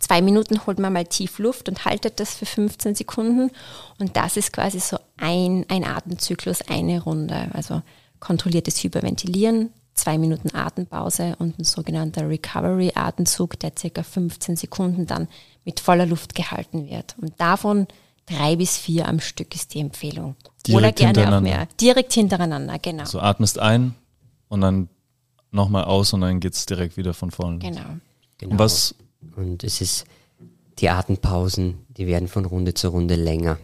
[SPEAKER 3] zwei Minuten holt man mal tief Luft und haltet das für 15 Sekunden und das ist quasi so ein, ein Atemzyklus, eine Runde. Also kontrolliertes Hyperventilieren, zwei Minuten Atempause und ein sogenannter Recovery-Atemzug, der circa 15 Sekunden dann mit voller Luft gehalten wird. Und davon drei bis vier am Stück ist die Empfehlung.
[SPEAKER 2] Direkt
[SPEAKER 3] Oder gerne auch mehr. Direkt hintereinander, genau.
[SPEAKER 2] So atmest ein und dann nochmal aus und dann geht es direkt wieder von vorne.
[SPEAKER 3] Genau.
[SPEAKER 4] genau. Und was? Und es ist, die Atempausen, die werden von Runde zu Runde länger.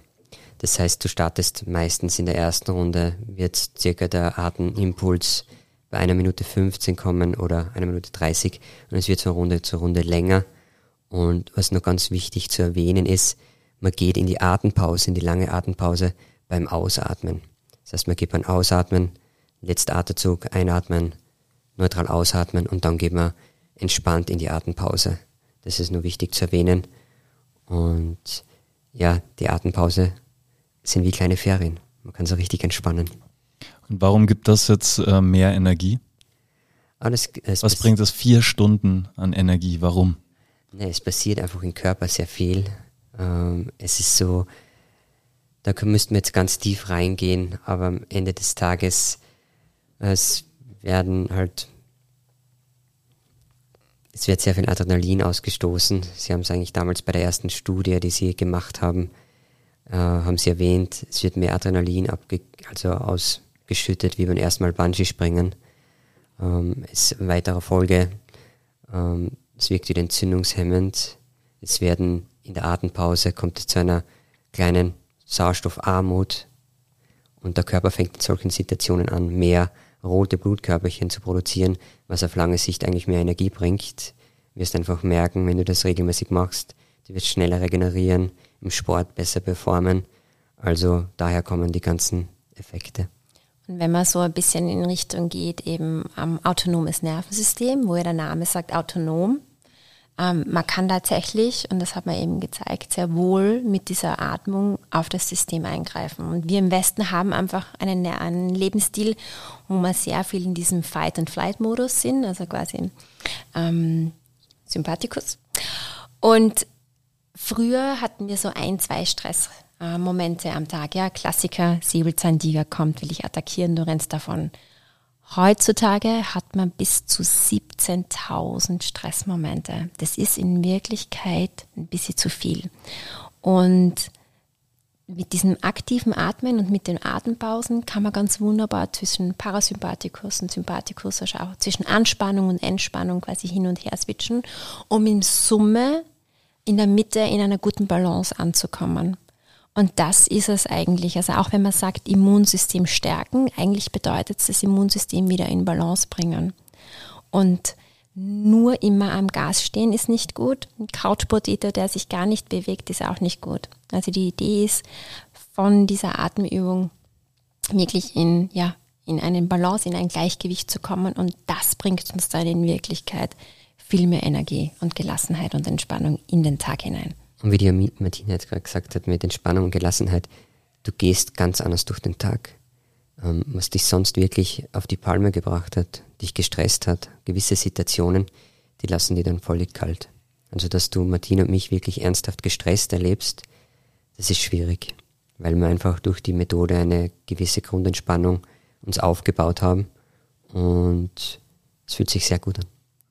[SPEAKER 4] Das heißt, du startest meistens in der ersten Runde, wird circa der Atemimpuls bei einer Minute 15 kommen oder einer Minute 30 und es wird von Runde zu Runde länger. Und was noch ganz wichtig zu erwähnen ist, man geht in die Atempause, in die lange Atempause beim Ausatmen. Das heißt, man geht beim Ausatmen, letzter Atemzug, einatmen, neutral ausatmen und dann geht man entspannt in die Atempause. Das ist nur wichtig zu erwähnen. Und ja, die Atempause sind wie kleine Ferien. Man kann so richtig entspannen.
[SPEAKER 2] Und warum gibt das jetzt äh, mehr Energie?
[SPEAKER 4] Alles,
[SPEAKER 2] Was bringt das vier Stunden an Energie? Warum?
[SPEAKER 4] Ne, es passiert einfach im Körper sehr viel. Ähm, es ist so, da müssten wir jetzt ganz tief reingehen, aber am Ende des Tages, es werden halt, es wird sehr viel Adrenalin ausgestoßen. Sie haben es eigentlich damals bei der ersten Studie, die Sie gemacht haben, äh, haben Sie erwähnt, es wird mehr Adrenalin abge also aus geschüttet wie beim ersten Mal Bungee-Springen. Ähm, ist in weiterer Folge, ähm, es wirkt wieder entzündungshemmend. Es werden in der Atempause kommt es zu einer kleinen Sauerstoffarmut und der Körper fängt in solchen Situationen an, mehr rote Blutkörperchen zu produzieren, was auf lange Sicht eigentlich mehr Energie bringt. Du wirst einfach merken, wenn du das regelmäßig machst, du wirst schneller regenerieren, im Sport besser performen. Also daher kommen die ganzen Effekte.
[SPEAKER 3] Wenn man so ein bisschen in Richtung geht, eben am autonomes Nervensystem, wo ja der Name sagt autonom, ähm, man kann tatsächlich, und das hat man eben gezeigt, sehr wohl mit dieser Atmung auf das System eingreifen. Und wir im Westen haben einfach einen, einen Lebensstil, wo wir sehr viel in diesem Fight-and-Flight-Modus sind, also quasi ähm, Sympathikus. Und früher hatten wir so ein, zwei Stressmomente am Tag. Ja, Klassiker, Säbelzahntiger kommt, will ich attackieren, du rennst davon. Heutzutage hat man bis zu 17.000 Stressmomente. Das ist in Wirklichkeit ein bisschen zu viel. Und mit diesem aktiven Atmen und mit den Atempausen kann man ganz wunderbar zwischen Parasympathikus und Sympathikus, also auch zwischen Anspannung und Entspannung quasi hin und her switchen, um in Summe in der Mitte in einer guten Balance anzukommen. Und das ist es eigentlich. Also auch wenn man sagt, Immunsystem stärken, eigentlich bedeutet es das Immunsystem wieder in Balance bringen. Und nur immer am Gas stehen ist nicht gut. Ein Couchpotato, der sich gar nicht bewegt, ist auch nicht gut. Also die Idee ist, von dieser Atemübung wirklich in, ja, in einen Balance, in ein Gleichgewicht zu kommen. Und das bringt uns dann in Wirklichkeit viel mehr Energie und Gelassenheit und Entspannung in den Tag hinein.
[SPEAKER 4] Und wie die Martina jetzt gerade gesagt hat, mit Entspannung und Gelassenheit, du gehst ganz anders durch den Tag. Ähm, was dich sonst wirklich auf die Palme gebracht hat, dich gestresst hat, gewisse Situationen, die lassen die dann völlig kalt. Also, dass du Martina und mich wirklich ernsthaft gestresst erlebst, das ist schwierig, weil wir einfach durch die Methode eine gewisse Grundentspannung uns aufgebaut haben und es fühlt sich sehr gut an.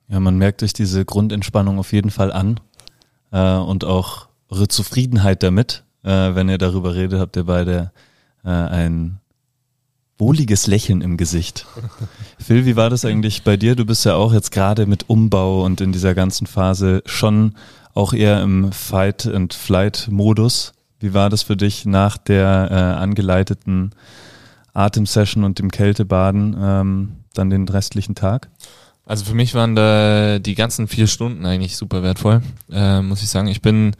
[SPEAKER 2] Ja, man merkt euch diese Grundentspannung auf jeden Fall an äh, und auch eure Zufriedenheit damit. Äh, wenn ihr darüber redet, habt ihr beide äh, ein wohliges Lächeln im Gesicht. Phil, wie war das eigentlich bei dir? Du bist ja auch jetzt gerade mit Umbau und in dieser ganzen Phase schon auch eher im Fight-and-Flight-Modus. Wie war das für dich nach der äh, angeleiteten Atemsession und dem Kältebaden ähm, dann den restlichen Tag?
[SPEAKER 1] Also für mich waren da die ganzen vier Stunden eigentlich super wertvoll, äh, muss ich sagen. Ich bin,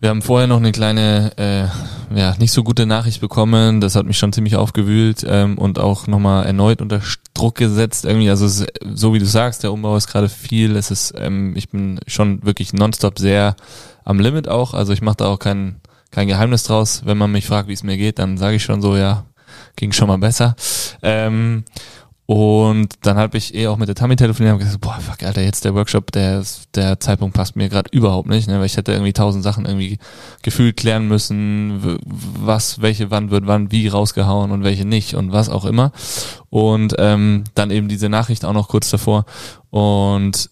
[SPEAKER 1] wir haben vorher noch eine kleine, äh, ja, nicht so gute Nachricht bekommen. Das hat mich schon ziemlich aufgewühlt ähm, und auch nochmal erneut unter Druck gesetzt. Irgendwie, also es, so wie du sagst, der Umbau ist gerade viel. Es ist, ähm, ich bin schon wirklich nonstop sehr am Limit auch. Also ich mache da auch kein, kein Geheimnis draus. Wenn man mich fragt, wie es mir geht, dann sage ich schon so, ja, ging schon mal besser. Ähm, und dann habe ich eh auch mit der Tammy telefoniert und gesagt, boah, fuck, Alter, jetzt der Workshop, der, der Zeitpunkt passt mir gerade überhaupt nicht, ne? weil ich hätte irgendwie tausend Sachen irgendwie gefühlt klären müssen, was, welche Wand wird wann wie rausgehauen und welche nicht und was auch immer. Und ähm, dann eben diese Nachricht auch noch kurz davor. Und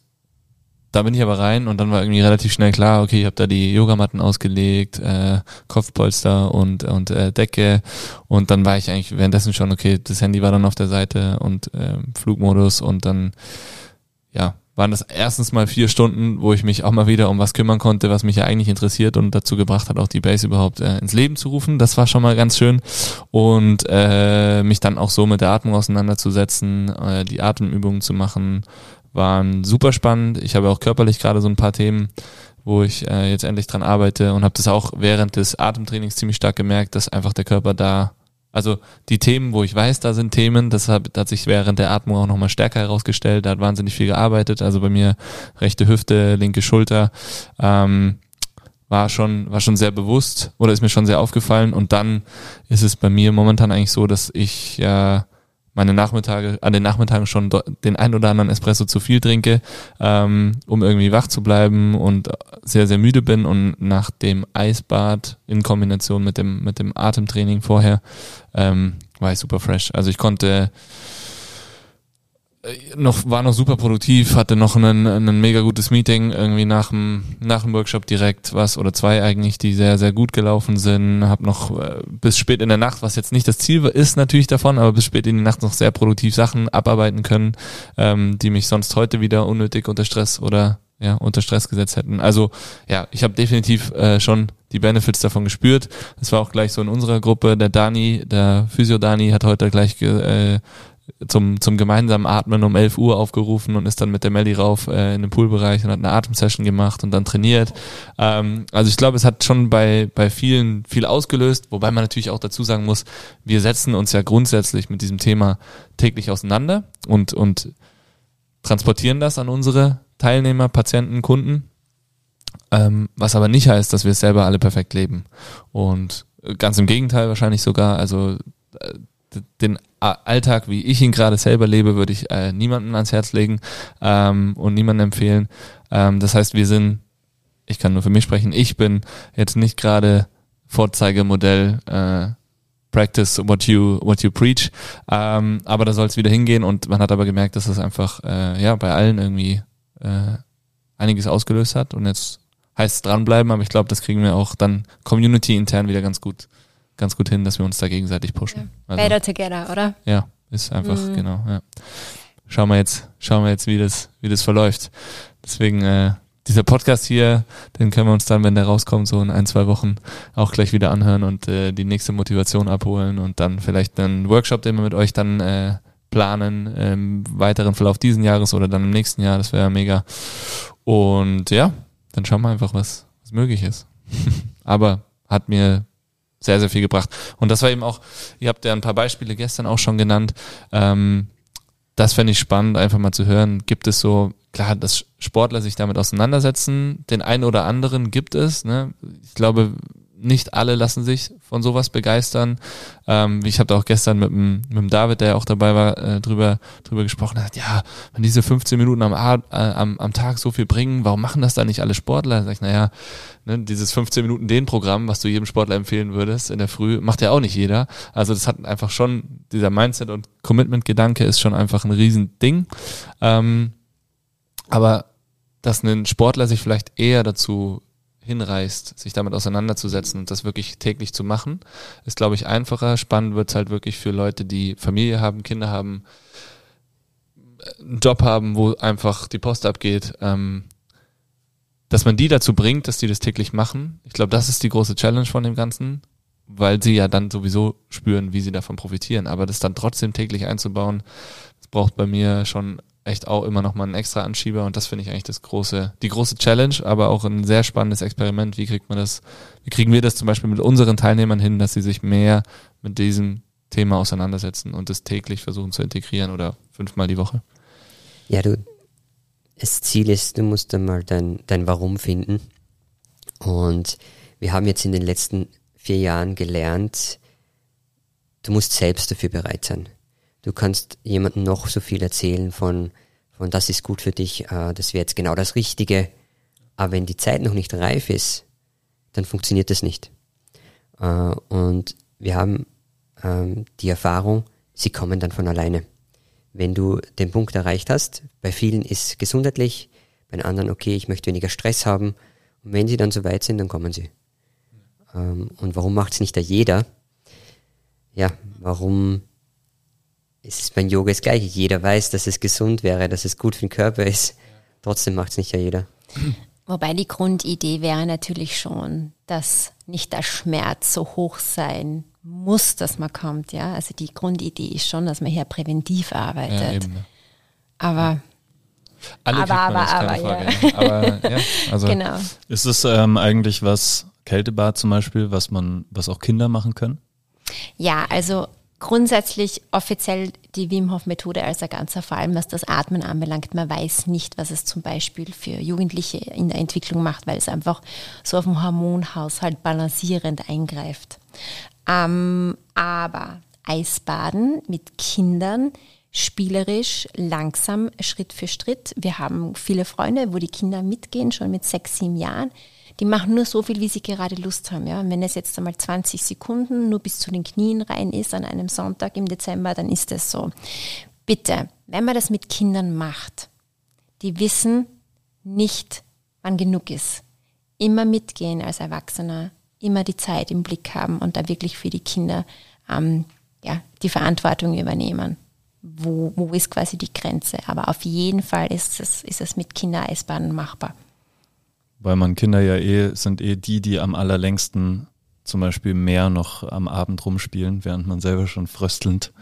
[SPEAKER 1] da bin ich aber rein und dann war irgendwie relativ schnell klar, okay, ich habe da die Yogamatten ausgelegt, äh, Kopfpolster und und äh, Decke und dann war ich eigentlich währenddessen schon, okay, das Handy war dann auf der Seite und äh, Flugmodus und dann ja, waren das erstens mal vier Stunden, wo ich mich auch mal wieder um was kümmern konnte, was mich ja eigentlich interessiert und dazu gebracht hat, auch die Base überhaupt äh, ins Leben zu rufen. Das war schon mal ganz schön. Und äh, mich dann auch so mit der Atmung auseinanderzusetzen, äh, die Atemübungen zu machen, waren super spannend. Ich habe auch körperlich gerade so ein paar Themen, wo ich äh, jetzt endlich dran arbeite und habe das auch während des Atemtrainings ziemlich stark gemerkt, dass einfach der Körper da, also die Themen, wo ich weiß, da sind Themen, das hat, hat sich während der Atmung auch nochmal stärker herausgestellt. Da hat wahnsinnig viel gearbeitet. Also bei mir rechte Hüfte, linke Schulter. Ähm, war schon, war schon sehr bewusst oder ist mir schon sehr aufgefallen. Und dann ist es bei mir momentan eigentlich so, dass ich äh, meine Nachmittage, an den Nachmittagen schon den ein oder anderen Espresso zu viel trinke, ähm, um irgendwie wach zu bleiben und sehr, sehr müde bin und nach dem Eisbad in Kombination mit dem, mit dem Atemtraining vorher, ähm, war ich super fresh. Also ich konnte noch war noch super produktiv, hatte noch ein, ein mega gutes Meeting irgendwie nach dem nach dem Workshop direkt was oder zwei eigentlich, die sehr sehr gut gelaufen sind. Hab noch äh, bis spät in der Nacht, was jetzt nicht das Ziel ist natürlich davon, aber bis spät in die Nacht noch sehr produktiv Sachen abarbeiten können, ähm, die mich sonst heute wieder unnötig unter Stress oder ja unter Stress gesetzt hätten. Also ja, ich habe definitiv äh, schon die Benefits davon gespürt. Das war auch gleich so in unserer Gruppe. Der Dani, der Physio Dani, hat heute gleich ge, äh, zum, zum gemeinsamen Atmen um 11 Uhr aufgerufen und ist dann mit der Melli rauf äh, in den Poolbereich und hat eine Atemsession gemacht und dann trainiert. Ähm, also ich glaube, es hat schon bei, bei vielen viel ausgelöst, wobei man natürlich auch dazu sagen muss, wir setzen uns ja grundsätzlich mit diesem Thema täglich auseinander und, und transportieren das an unsere Teilnehmer, Patienten, Kunden. Ähm, was aber nicht heißt, dass wir es selber alle perfekt leben. Und ganz im Gegenteil wahrscheinlich sogar, also äh, den Alltag, wie ich ihn gerade selber lebe, würde ich äh, niemandem ans Herz legen ähm, und niemandem empfehlen. Ähm, das heißt, wir sind, ich kann nur für mich sprechen, ich bin jetzt nicht gerade Vorzeigemodell äh, Practice what you what you preach, ähm, aber da soll es wieder hingehen und man hat aber gemerkt, dass es das einfach äh, ja bei allen irgendwie äh, einiges ausgelöst hat. Und jetzt heißt es dranbleiben, aber ich glaube, das kriegen wir auch dann Community intern wieder ganz gut ganz gut hin, dass wir uns da gegenseitig pushen.
[SPEAKER 3] Ja. Also, Better together, oder?
[SPEAKER 1] Ja, ist einfach, mhm. genau, ja. Schauen wir jetzt, schauen wir jetzt, wie das, wie das verläuft. Deswegen, äh, dieser Podcast hier, den können wir uns dann, wenn der rauskommt, so in ein, zwei Wochen auch gleich wieder anhören und äh, die nächste Motivation abholen und dann vielleicht einen Workshop, den wir mit euch dann äh, planen, im weiteren Verlauf diesen Jahres oder dann im nächsten Jahr, das wäre mega. Und ja, dann schauen wir einfach, was, was möglich ist. Aber hat mir sehr, sehr viel gebracht. Und das war eben auch, ihr habt ja ein paar Beispiele gestern auch schon genannt. Ähm, das fände ich spannend, einfach mal zu hören. Gibt es so, klar, dass Sportler sich damit auseinandersetzen, den einen oder anderen gibt es. Ne? Ich glaube, nicht alle lassen sich von sowas begeistern. Ähm, ich habe auch gestern mit dem, mit dem David, der auch dabei war, äh, drüber, drüber gesprochen. hat, ja, wenn diese 15 Minuten am, äh, am, am Tag so viel bringen, warum machen das dann nicht alle Sportler? sag ich, naja, ne, dieses 15 Minuten den Programm, was du jedem Sportler empfehlen würdest in der Früh, macht ja auch nicht jeder. Also das hat einfach schon, dieser Mindset und Commitment-Gedanke ist schon einfach ein Riesending. Ähm, aber dass ein Sportler sich vielleicht eher dazu hinreißt, sich damit auseinanderzusetzen und das wirklich täglich zu machen, ist, glaube ich, einfacher. Spannend wird es halt wirklich für Leute, die Familie haben, Kinder haben, einen Job haben, wo einfach die Post abgeht, ähm, dass man die dazu bringt, dass die das täglich machen. Ich glaube, das ist die große Challenge von dem Ganzen, weil sie ja dann sowieso spüren, wie sie davon profitieren. Aber das dann trotzdem täglich einzubauen, das braucht bei mir schon echt auch immer noch mal einen extra Anschieber und das finde ich eigentlich das große, die große Challenge, aber auch ein sehr spannendes Experiment. Wie kriegt man das, wie kriegen wir das zum Beispiel mit unseren Teilnehmern hin, dass sie sich mehr mit diesem Thema auseinandersetzen und das täglich versuchen zu integrieren oder fünfmal die Woche?
[SPEAKER 4] Ja, du, das Ziel ist, du musst dann mal dein, dein Warum finden. Und wir haben jetzt in den letzten vier Jahren gelernt, du musst selbst dafür bereit sein. Du kannst jemandem noch so viel erzählen von, von das ist gut für dich, äh, das wäre jetzt genau das Richtige. Aber wenn die Zeit noch nicht reif ist, dann funktioniert das nicht. Äh, und wir haben ähm, die Erfahrung, sie kommen dann von alleine. Wenn du den Punkt erreicht hast, bei vielen ist gesundheitlich, bei anderen, okay, ich möchte weniger Stress haben. Und wenn sie dann so weit sind, dann kommen sie. Ähm, und warum macht es nicht da jeder? Ja, warum es ist beim Yoga das Gleiche. Jeder weiß, dass es gesund wäre, dass es gut für den Körper ist. Trotzdem macht es nicht ja jeder.
[SPEAKER 3] Wobei die Grundidee wäre natürlich schon, dass nicht der Schmerz so hoch sein muss, dass man kommt. Ja, also die Grundidee ist schon, dass man hier präventiv arbeitet. Ja, aber
[SPEAKER 1] alle aber, aber, aber, ja. aber ja,
[SPEAKER 2] also genau. Ist es ähm, eigentlich was Kältebad zum Beispiel, was man, was auch Kinder machen können?
[SPEAKER 3] Ja, also grundsätzlich offiziell die Wim Hof Methode als ein ganzer, vor allem was das Atmen anbelangt. Man weiß nicht, was es zum Beispiel für Jugendliche in der Entwicklung macht, weil es einfach so auf dem Hormonhaushalt balancierend eingreift. Ähm, aber Eisbaden mit Kindern, spielerisch, langsam, Schritt für Schritt. Wir haben viele Freunde, wo die Kinder mitgehen, schon mit sechs, sieben Jahren die machen nur so viel, wie sie gerade Lust haben. Ja? Und wenn es jetzt einmal 20 Sekunden nur bis zu den Knien rein ist an einem Sonntag im Dezember, dann ist es so. Bitte, wenn man das mit Kindern macht, die wissen nicht, wann genug ist. Immer mitgehen als Erwachsener, immer die Zeit im Blick haben und da wirklich für die Kinder ähm, ja, die Verantwortung übernehmen. Wo, wo ist quasi die Grenze? Aber auf jeden Fall ist es, ist es mit Kindereisbahnen machbar.
[SPEAKER 2] Weil man Kinder ja eh, sind eh die, die am allerlängsten zum Beispiel mehr noch am Abend rumspielen, während man selber schon fröstelnd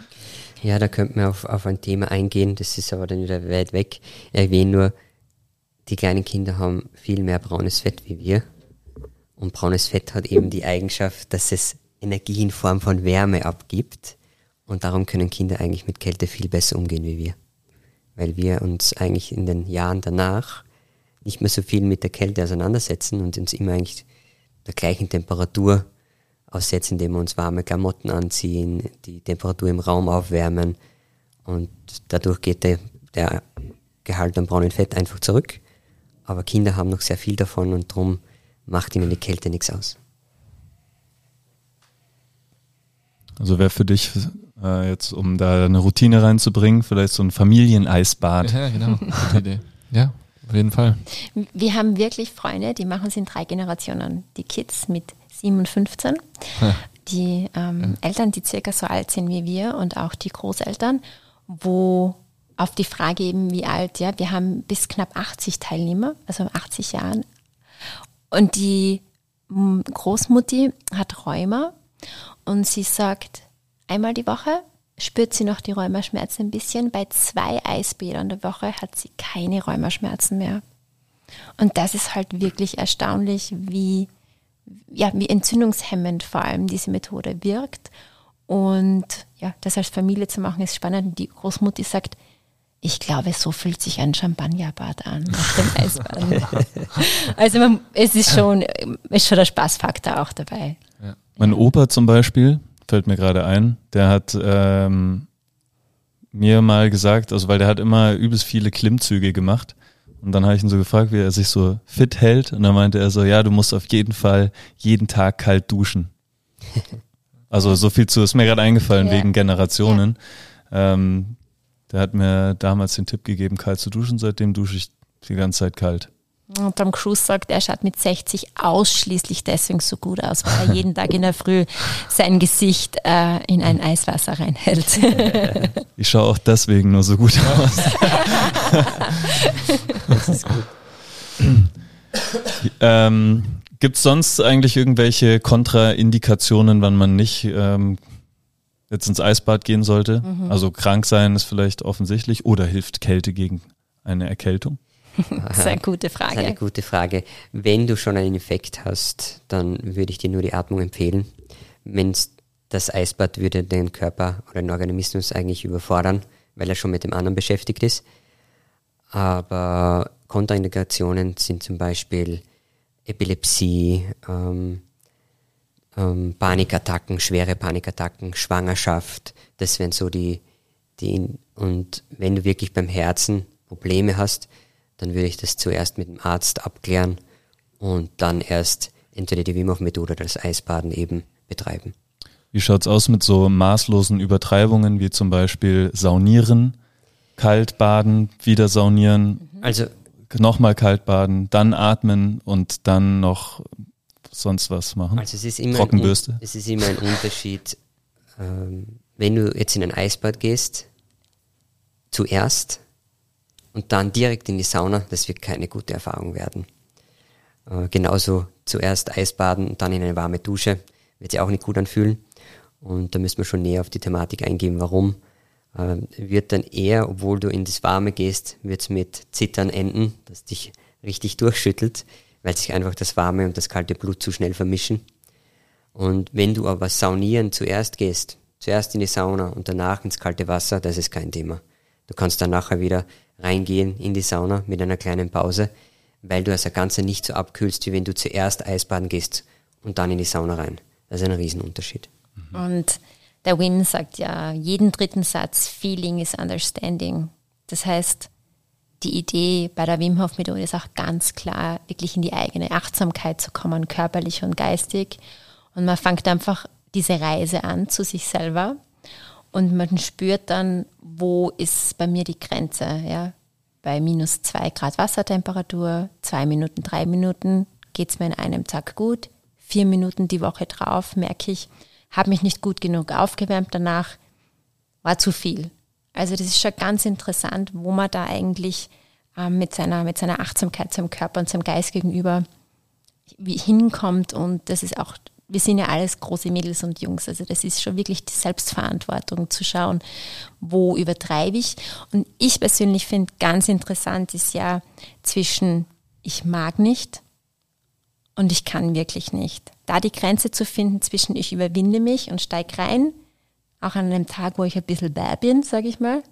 [SPEAKER 4] Ja, da könnte man auf, auf ein Thema eingehen, das ist aber dann wieder weit weg. Erwähne nur, die kleinen Kinder haben viel mehr braunes Fett wie wir. Und braunes Fett hat eben die Eigenschaft, dass es Energie in Form von Wärme abgibt. Und darum können Kinder eigentlich mit Kälte viel besser umgehen wie wir. Weil wir uns eigentlich in den Jahren danach nicht mehr so viel mit der Kälte auseinandersetzen und uns immer eigentlich der gleichen Temperatur aussetzen, indem wir uns warme Klamotten anziehen, die Temperatur im Raum aufwärmen und dadurch geht der, der Gehalt an braunen Fett einfach zurück. Aber Kinder haben noch sehr viel davon und darum macht ihnen die Kälte nichts aus.
[SPEAKER 2] Also wäre für dich äh, jetzt, um da eine Routine reinzubringen, vielleicht so ein Familieneisbad.
[SPEAKER 1] Ja, genau. Gute Idee. Ja, auf jeden Fall.
[SPEAKER 3] Wir haben wirklich Freunde, die machen es in drei Generationen. Die Kids mit 7 und 15,
[SPEAKER 1] Ja.
[SPEAKER 3] die ähm, Eltern, die circa so alt sind wie wir und auch die Großeltern, wo auf die Frage eben, wie alt, ja, wir haben bis knapp 80 Teilnehmer, also 80 Jahren. Und die Großmutti hat Rheuma und sie sagt, einmal die Woche spürt sie noch die Rheumaschmerzen ein bisschen. Bei zwei Eisbädern der Woche hat sie keine Rheumaschmerzen mehr. Und das ist halt wirklich erstaunlich, wie, ja, wie entzündungshemmend vor allem diese Methode wirkt. Und ja, das als Familie zu machen, ist spannend. Die Großmutti sagt, ich glaube, so fühlt sich ein Champagnerbad an nach dem Eisbaden. also man, es ist schon, ist schon der Spaßfaktor auch dabei.
[SPEAKER 2] Mein Opa zum Beispiel, fällt mir gerade ein, der hat ähm, mir mal gesagt, also weil der hat immer übelst viele Klimmzüge gemacht. Und dann habe ich ihn so gefragt, wie er sich so fit hält. Und dann meinte er so, ja, du musst auf jeden Fall jeden Tag kalt duschen. Also so viel zu, ist mir gerade eingefallen
[SPEAKER 3] Ja.
[SPEAKER 2] wegen Generationen. Ähm, der hat mir damals den Tipp gegeben, kalt zu duschen. Seitdem dusche ich die ganze Zeit kalt.
[SPEAKER 3] Und Tom Cruise sagt, er schaut mit 60 ausschließlich deswegen so gut aus, weil er jeden Tag in der Früh sein Gesicht äh, in ein Eiswasser reinhält.
[SPEAKER 2] Ich schaue auch deswegen nur so gut aus.
[SPEAKER 4] Das ist gut.
[SPEAKER 2] Ähm, Gibt es sonst eigentlich irgendwelche Kontraindikationen, wann man nicht ähm, jetzt ins Eisbad gehen sollte? Also krank sein ist vielleicht offensichtlich oder hilft Kälte gegen eine Erkältung?
[SPEAKER 3] Das ist eine gute
[SPEAKER 4] Das ist eine
[SPEAKER 3] Frage.
[SPEAKER 4] gute Frage. Wenn du schon einen Infekt hast, dann würde ich dir nur die Atmung empfehlen. Wenn's das Eisbad würde den Körper oder den Organismus eigentlich überfordern, weil er schon mit dem anderen beschäftigt ist. Aber Kontraindikationen sind zum Beispiel Epilepsie, ähm, ähm, Panikattacken, schwere Panikattacken, Schwangerschaft. Das wären so die, die, und wenn du wirklich beim Herzen Probleme hast, dann würde ich das zuerst mit dem Arzt abklären und dann erst entweder die Wim Hof Methode oder das Eisbaden eben betreiben.
[SPEAKER 2] Wie schaut's aus mit so maßlosen Übertreibungen wie zum Beispiel Saunieren, kalt baden, wieder saunieren,
[SPEAKER 4] Also
[SPEAKER 2] nochmal kalt baden, dann atmen und dann noch sonst was machen?
[SPEAKER 4] Also es ist immer, ein,
[SPEAKER 2] Trockenbürste?
[SPEAKER 4] Un- es ist immer ein Unterschied, ähm, wenn du jetzt in ein Eisbad gehst, zuerst und dann direkt in die Sauna, das wird keine gute Erfahrung werden. Äh, genauso zuerst Eisbaden und dann in eine warme Dusche, wird sich auch nicht gut anfühlen. Und da müssen wir schon näher auf die Thematik eingehen, warum. Ähm, wird dann eher, obwohl du in das Warme gehst, wird es mit Zittern enden, das dich richtig durchschüttelt, weil sich einfach das warme und das kalte Blut zu schnell vermischen. Und wenn du aber saunieren zuerst gehst, zuerst in die Sauna und danach ins kalte Wasser, das ist kein Thema. Du kannst dann nachher wieder reingehen in die Sauna mit einer kleinen Pause, weil du das Ganze nicht so abkühlst, wie wenn du zuerst Eisbaden gehst und dann in die Sauna rein. Das ist ein Riesenunterschied.
[SPEAKER 3] Und der Win sagt ja jeden dritten Satz, Feeling is Understanding. Das heißt, die Idee bei der Wim Hof Methode ist auch ganz klar, wirklich in die eigene Achtsamkeit zu kommen, körperlich und geistig. Und man fängt einfach diese Reise an zu sich selber und man spürt dann, wo ist bei mir die Grenze, ja. Bei minus zwei Grad Wassertemperatur, zwei Minuten, drei Minuten geht es mir in einem Tag gut. Vier Minuten die Woche drauf merke ich, habe mich nicht gut genug aufgewärmt danach, war zu viel. Also das ist schon ganz interessant, wo man da eigentlich ähm, mit, seiner, mit seiner Achtsamkeit seinem Körper und seinem Geist gegenüber hinkommt und das ist auch wir sind ja alles große Mädels und Jungs. Also das ist schon wirklich die Selbstverantwortung zu schauen, wo übertreibe ich. Und ich persönlich finde ganz interessant ist ja zwischen ich mag nicht und ich kann wirklich nicht. Da die Grenze zu finden zwischen ich überwinde mich und steige rein, auch an einem Tag, wo ich ein bisschen bäh bin, sage ich mal,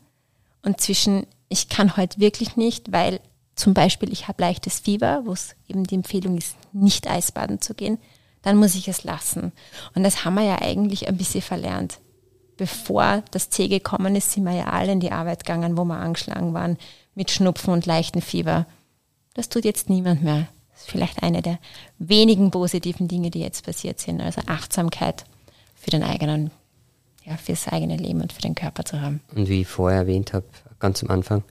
[SPEAKER 3] und zwischen ich kann heute wirklich nicht, weil zum Beispiel ich habe leichtes Fieber, wo es eben die Empfehlung ist, nicht Eisbaden zu gehen, dann muss ich es lassen. Und das haben wir ja eigentlich ein bisschen verlernt. Bevor das C gekommen ist, sind wir ja alle in die Arbeit gegangen, wo wir angeschlagen waren, mit Schnupfen und leichten Fieber. Das tut jetzt niemand mehr. Das ist vielleicht eine der wenigen positiven Dinge, die jetzt passiert sind. Also Achtsamkeit für den eigenen, ja, fürs eigene Leben und für den Körper zu haben.
[SPEAKER 4] Und wie ich vorher erwähnt habe, ganz am Anfang,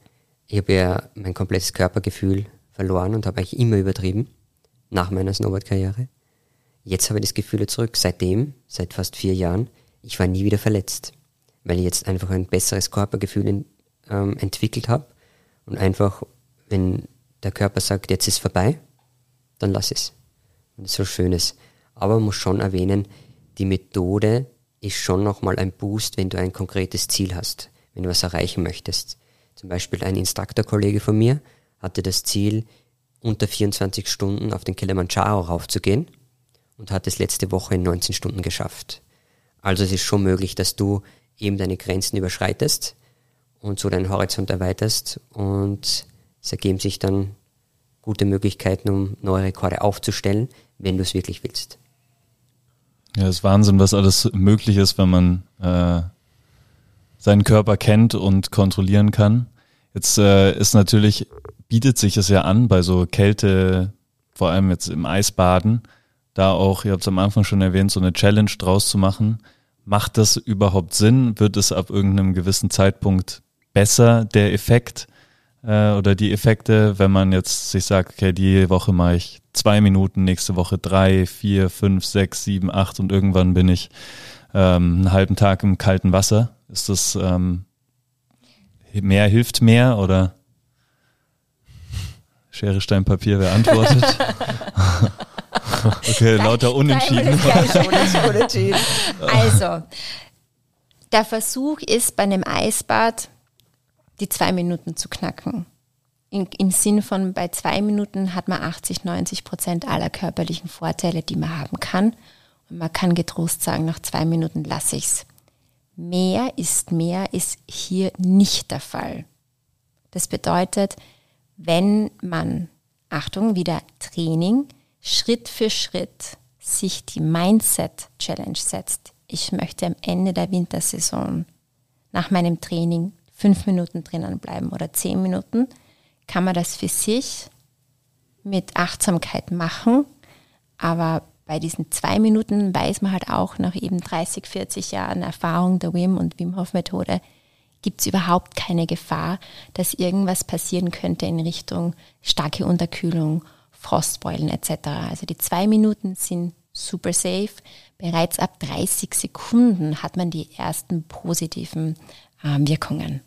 [SPEAKER 4] ich habe ja mein komplettes Körpergefühl verloren und habe eigentlich immer übertrieben nach meiner Snowboard-Karriere. Jetzt habe ich das Gefühl zurück, seitdem, seit fast vier Jahren, ich war nie wieder verletzt, weil ich jetzt einfach ein besseres Körpergefühl in, ähm, entwickelt habe und einfach, wenn der Körper sagt, jetzt ist vorbei, dann lass es. Und so Schönes. Aber man muss schon erwähnen, die Methode ist schon nochmal ein Boost, wenn du ein konkretes Ziel hast, wenn du was erreichen möchtest. Zum Beispiel ein Instruktorkollege von mir hatte das Ziel, unter 24 Stunden auf den Kilimanjaro raufzugehen und hat es letzte Woche in 19 Stunden geschafft. Also es ist schon möglich, dass du eben deine Grenzen überschreitest und so deinen Horizont erweiterst und es ergeben sich dann gute Möglichkeiten, um neue Rekorde aufzustellen, wenn du es wirklich willst.
[SPEAKER 2] Ja, es ist Wahnsinn, was alles möglich ist, wenn man äh, seinen Körper kennt und kontrollieren kann. Jetzt äh, ist natürlich, bietet sich es ja an bei so Kälte, vor allem jetzt im Eisbaden, da auch, ihr habt es am Anfang schon erwähnt, so eine Challenge draus zu machen. Macht das überhaupt Sinn? Wird es ab irgendeinem gewissen Zeitpunkt besser, der Effekt äh, oder die Effekte, wenn man jetzt sich sagt, okay, die Woche mache ich zwei Minuten, nächste Woche drei, vier, fünf, sechs, sieben, acht und irgendwann bin ich ähm, einen halben Tag im kalten Wasser. Ist das ähm, mehr hilft mehr oder Schere, Stein, Papier, wer antwortet? okay, lauter Unentschieden.
[SPEAKER 3] Also, der Versuch ist bei einem Eisbad die zwei Minuten zu knacken. In, Im Sinn von bei zwei Minuten hat man 80, 90 Prozent aller körperlichen Vorteile, die man haben kann. Und man kann getrost sagen, nach zwei Minuten lasse ich es. Mehr ist mehr ist hier nicht der Fall. Das bedeutet, wenn man, Achtung, wieder Training, Schritt für Schritt sich die Mindset Challenge setzt. Ich möchte am Ende der Wintersaison nach meinem Training fünf Minuten drinnen bleiben oder zehn Minuten, kann man das für sich mit Achtsamkeit machen. Aber bei diesen zwei Minuten weiß man halt auch nach eben 30, 40 Jahren Erfahrung der Wim und Wim Hof Methode, gibt es überhaupt keine Gefahr, dass irgendwas passieren könnte in Richtung starke Unterkühlung, Frostbeulen etc. Also die zwei Minuten sind super safe. Bereits ab 30 Sekunden hat man die ersten positiven äh, Wirkungen.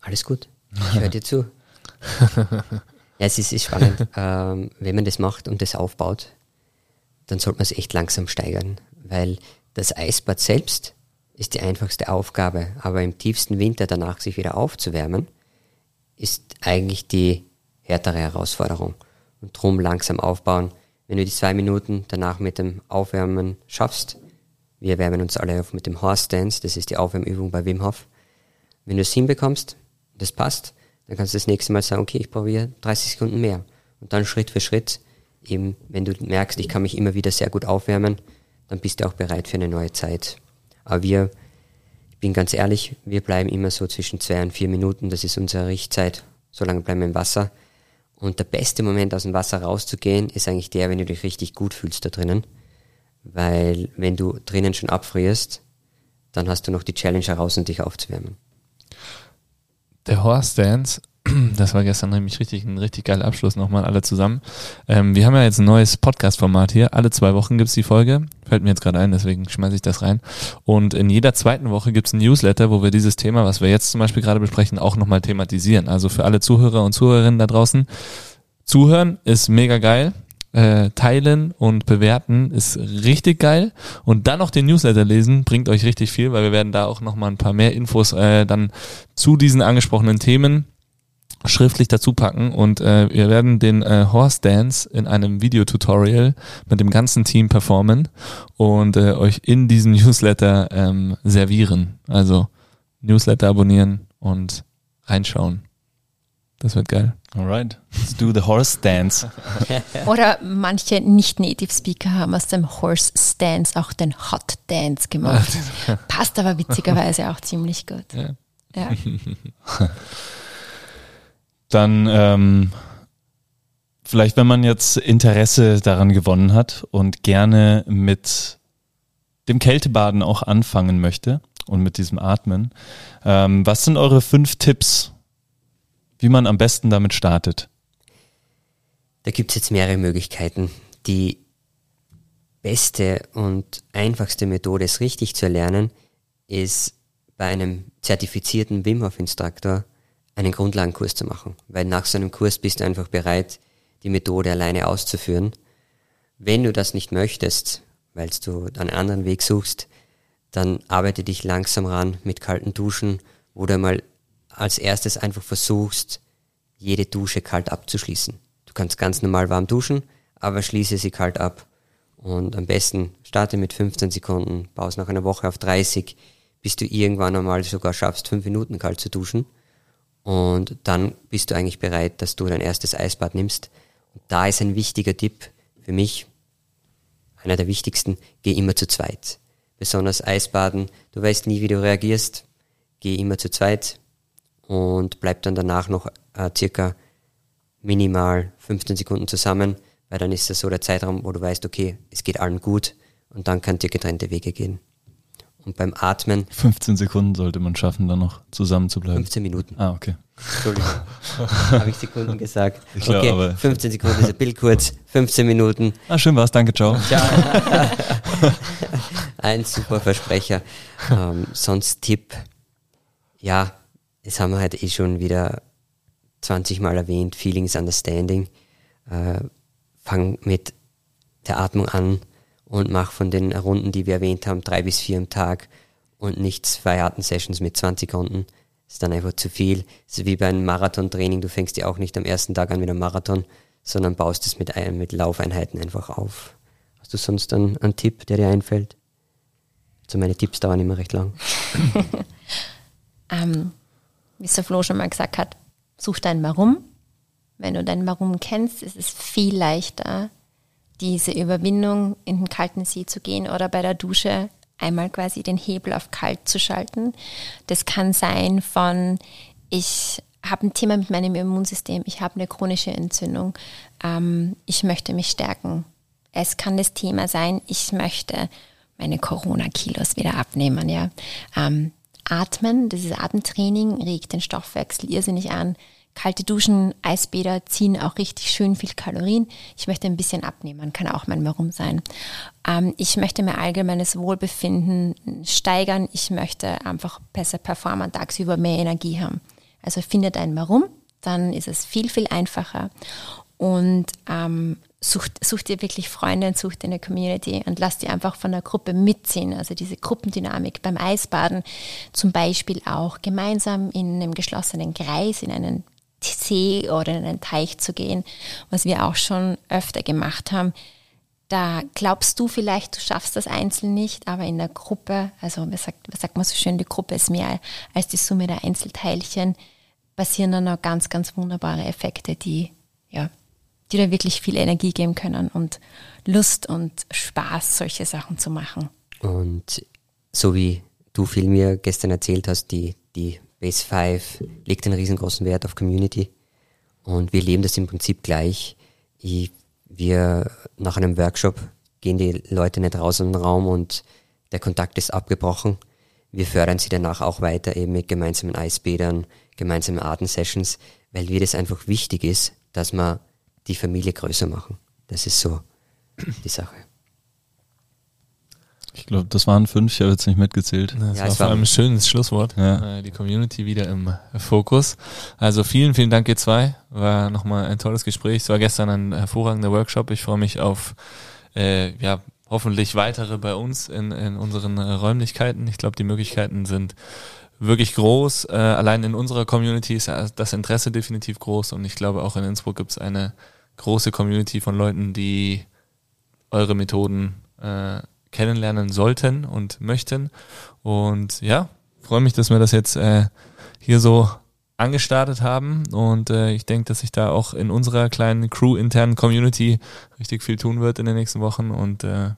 [SPEAKER 4] Alles gut. Ich höre dir zu. Ja, es ist, ist spannend. ähm, wenn man das macht und das aufbaut, dann sollte man es echt langsam steigern, weil das Eisbad selbst ist die einfachste Aufgabe, aber im tiefsten Winter danach sich wieder aufzuwärmen, ist eigentlich die härtere Herausforderung. Und drum langsam aufbauen. Wenn du die zwei Minuten danach mit dem Aufwärmen schaffst, wir wärmen uns alle auf mit dem Horse Dance, das ist die Aufwärmübung bei Wim Hof. Wenn du es hinbekommst, das passt, dann kannst du das nächste Mal sagen, okay, ich probiere 30 Sekunden mehr. Und dann Schritt für Schritt, eben wenn du merkst, ich kann mich immer wieder sehr gut aufwärmen, dann bist du auch bereit für eine neue Zeit. Aber wir, bin ganz ehrlich, wir bleiben immer so zwischen zwei und vier Minuten, das ist unsere Richtzeit, so lange bleiben wir im Wasser. Und der beste Moment aus dem Wasser rauszugehen, ist eigentlich der, wenn du dich richtig gut fühlst da drinnen. Weil wenn du drinnen schon abfrierst, dann hast du noch die Challenge heraus, um dich aufzuwärmen.
[SPEAKER 1] Der Horse Dance, das war gestern nämlich richtig ein richtig geiler Abschluss nochmal alle zusammen. Ähm, wir haben ja jetzt ein neues Podcast-Format hier. Alle zwei Wochen gibt's die Folge. Fällt mir jetzt gerade ein, deswegen schmeiße ich das rein. Und in jeder zweiten Woche gibt's ein Newsletter, wo wir dieses Thema, was wir jetzt zum Beispiel gerade besprechen, auch nochmal thematisieren. Also für alle Zuhörer und Zuhörerinnen da draußen, zuhören ist mega geil. äh, teilen und bewerten ist richtig geil. Und dann noch den Newsletter lesen, bringt euch richtig viel, weil wir werden da auch nochmal ein paar mehr Infos äh, dann zu diesen angesprochenen Themen schriftlich dazu packen und äh, wir werden den äh, Horse Dance in einem Videotutorial mit dem ganzen Team performen und äh, euch in diesem Newsletter ähm, servieren. Also Newsletter abonnieren und reinschauen. Das wird geil.
[SPEAKER 2] Alright, let's do the horse dance.
[SPEAKER 3] Oder manche nicht-Native Speaker haben aus dem Horse Stance auch den Hot Dance gemacht. Passt aber witzigerweise auch ziemlich gut.
[SPEAKER 1] Ja.
[SPEAKER 3] Ja.
[SPEAKER 2] Dann ähm, vielleicht, wenn man jetzt Interesse daran gewonnen hat und gerne mit dem Kältebaden auch anfangen möchte und mit diesem Atmen, ähm, was sind eure fünf Tipps, wie man am besten damit startet?
[SPEAKER 4] Da gibt es jetzt mehrere Möglichkeiten. Die beste und einfachste Methode, es richtig zu erlernen, ist bei einem zertifizierten Wim Hof Instruktor einen Grundlagenkurs zu machen. Weil nach so einem Kurs bist du einfach bereit, die Methode alleine auszuführen. Wenn du das nicht möchtest, weil du einen anderen Weg suchst, dann arbeite dich langsam ran mit kalten Duschen, wo du mal als erstes einfach versuchst, jede Dusche kalt abzuschließen. Du kannst ganz normal warm duschen, aber schließe sie kalt ab. Und am besten starte mit 15 Sekunden, baust nach einer Woche auf 30, bis du irgendwann einmal sogar schaffst, 5 Minuten kalt zu duschen. Und dann bist du eigentlich bereit, dass du dein erstes Eisbad nimmst. Und da ist ein wichtiger Tipp für mich, einer der wichtigsten, geh immer zu zweit. Besonders Eisbaden, du weißt nie, wie du reagierst, geh immer zu zweit und bleib dann danach noch äh, circa minimal 15 Sekunden zusammen, weil dann ist das so der Zeitraum, wo du weißt, okay, es geht allen gut und dann könnt ihr getrennte Wege gehen. Und beim Atmen
[SPEAKER 2] 15 Sekunden sollte man schaffen, dann noch zusammen zu bleiben.
[SPEAKER 4] 15 Minuten.
[SPEAKER 2] Ah, okay.
[SPEAKER 4] Entschuldigung. Habe ich Sekunden gesagt?
[SPEAKER 2] Ich glaub,
[SPEAKER 4] okay,
[SPEAKER 2] aber-
[SPEAKER 4] 15 Sekunden ist ein Bild kurz, 15 Minuten.
[SPEAKER 2] Ah, schön war's, danke, ciao.
[SPEAKER 4] Ein super Versprecher. Ähm, sonst Tipp, ja, das haben wir halt eh schon wieder 20 Mal erwähnt, Feelings Understanding. Äh, fang mit der Atmung an und mach von den Runden, die wir erwähnt haben, drei bis vier am Tag und nicht zwei Atemsessions mit 20 Runden. Ist dann einfach zu viel. ist wie bei einem Marathontraining, du fängst ja auch nicht am ersten Tag an mit einem Marathon, sondern baust es mit, mit Laufeinheiten einfach auf. Hast du sonst einen, einen Tipp, der dir einfällt? Also meine Tipps dauern immer recht lang.
[SPEAKER 3] ähm, wie es der Flo schon mal gesagt hat, such dein Warum. Wenn du dein Warum kennst, ist es viel leichter, diese Überwindung in den kalten See zu gehen oder bei der Dusche einmal quasi den Hebel auf kalt zu schalten. Das kann sein von, ich habe ein Thema mit meinem Immunsystem, ich habe eine chronische Entzündung, ähm, ich möchte mich stärken. Es kann das Thema sein, ich möchte meine Corona-Kilos wieder abnehmen. Ja. Ähm, Atmen, dieses Atemtraining regt den Stoffwechsel irrsinnig an. Kalte Duschen, Eisbäder ziehen auch richtig schön viel Kalorien. Ich möchte ein bisschen abnehmen, kann auch mein Warum sein. Ähm, ich möchte mein allgemeines Wohlbefinden steigern. Ich möchte einfach besser performen, tagsüber mehr Energie haben. Also findet ein Warum, dann ist es viel, viel einfacher. Und ähm, sucht, such dir wirklich Freunde und such dir eine Community und lass dir einfach von der Gruppe mitziehen. Also diese Gruppendynamik beim Eisbaden zum Beispiel auch gemeinsam in einem geschlossenen Kreis, in einen See oder in einen Teich zu gehen, was wir auch schon öfter gemacht haben. Da glaubst du vielleicht, du schaffst das einzeln nicht, aber in der Gruppe, also was sagt, was sagt man so schön, die Gruppe ist mehr als die Summe der Einzelteilchen, passieren dann auch ganz, ganz wunderbare Effekte, die, ja, die da wirklich viel Energie geben können und Lust und Spaß, solche Sachen zu machen.
[SPEAKER 4] Und so wie du viel mir gestern erzählt hast, die, die Base 5 legt einen riesengroßen Wert auf Community. Und wir leben das im Prinzip gleich. Ich, wir nach einem Workshop gehen die Leute nicht raus in den Raum und der Kontakt ist abgebrochen. Wir fördern sie danach auch weiter eben mit gemeinsamen Eisbädern, gemeinsamen Atemsessions, weil mir das einfach wichtig ist, dass wir die Familie größer machen. Das ist so die Sache.
[SPEAKER 2] Ich glaube, das waren fünf, ich habe jetzt nicht mitgezählt.
[SPEAKER 1] Das
[SPEAKER 4] Ja,
[SPEAKER 1] war
[SPEAKER 4] es
[SPEAKER 1] vor
[SPEAKER 4] war-
[SPEAKER 1] allem ein schönes Schlusswort.
[SPEAKER 2] Ja.
[SPEAKER 1] Äh, Die Community wieder im Fokus. Also vielen, vielen Dank, ihr zwei. War nochmal ein tolles Gespräch. Es war gestern ein hervorragender Workshop. Ich freue mich auf, äh, ja, hoffentlich weitere bei uns in, in unseren Räumlichkeiten. Ich glaube, die Möglichkeiten sind wirklich groß. Äh, allein in unserer Community ist das Interesse definitiv groß und ich glaube auch in Innsbruck gibt es eine große Community von Leuten, die eure Methoden äh, kennenlernen sollten und möchten. Und ja, freue mich, dass wir das jetzt äh, hier so angestartet haben und äh, ich denke, dass sich da auch in unserer kleinen Crew-internen Community richtig viel tun wird in den nächsten Wochen und äh,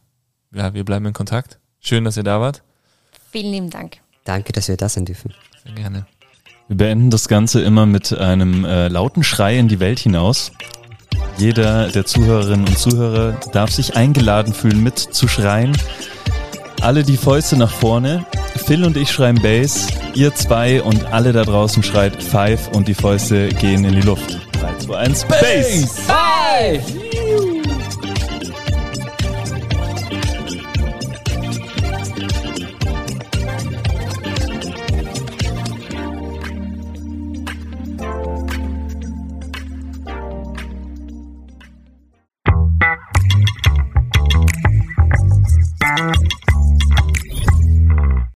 [SPEAKER 1] ja, wir bleiben in Kontakt. Schön, dass ihr da wart.
[SPEAKER 3] Vielen lieben Dank.
[SPEAKER 4] Danke, dass wir da sein dürfen.
[SPEAKER 1] Sehr gerne.
[SPEAKER 2] Wir beenden das Ganze immer mit einem äh, lauten Schrei in die Welt hinaus. Jeder der Zuhörerinnen und Zuhörer darf sich eingeladen fühlen, mit zu schreien. Alle die Fäuste nach vorne. Phil und ich schreien Bass, ihr zwei und alle da draußen schreit Five und die Fäuste gehen in die Luft. 3, 2, 1, Bass!
[SPEAKER 5] Five,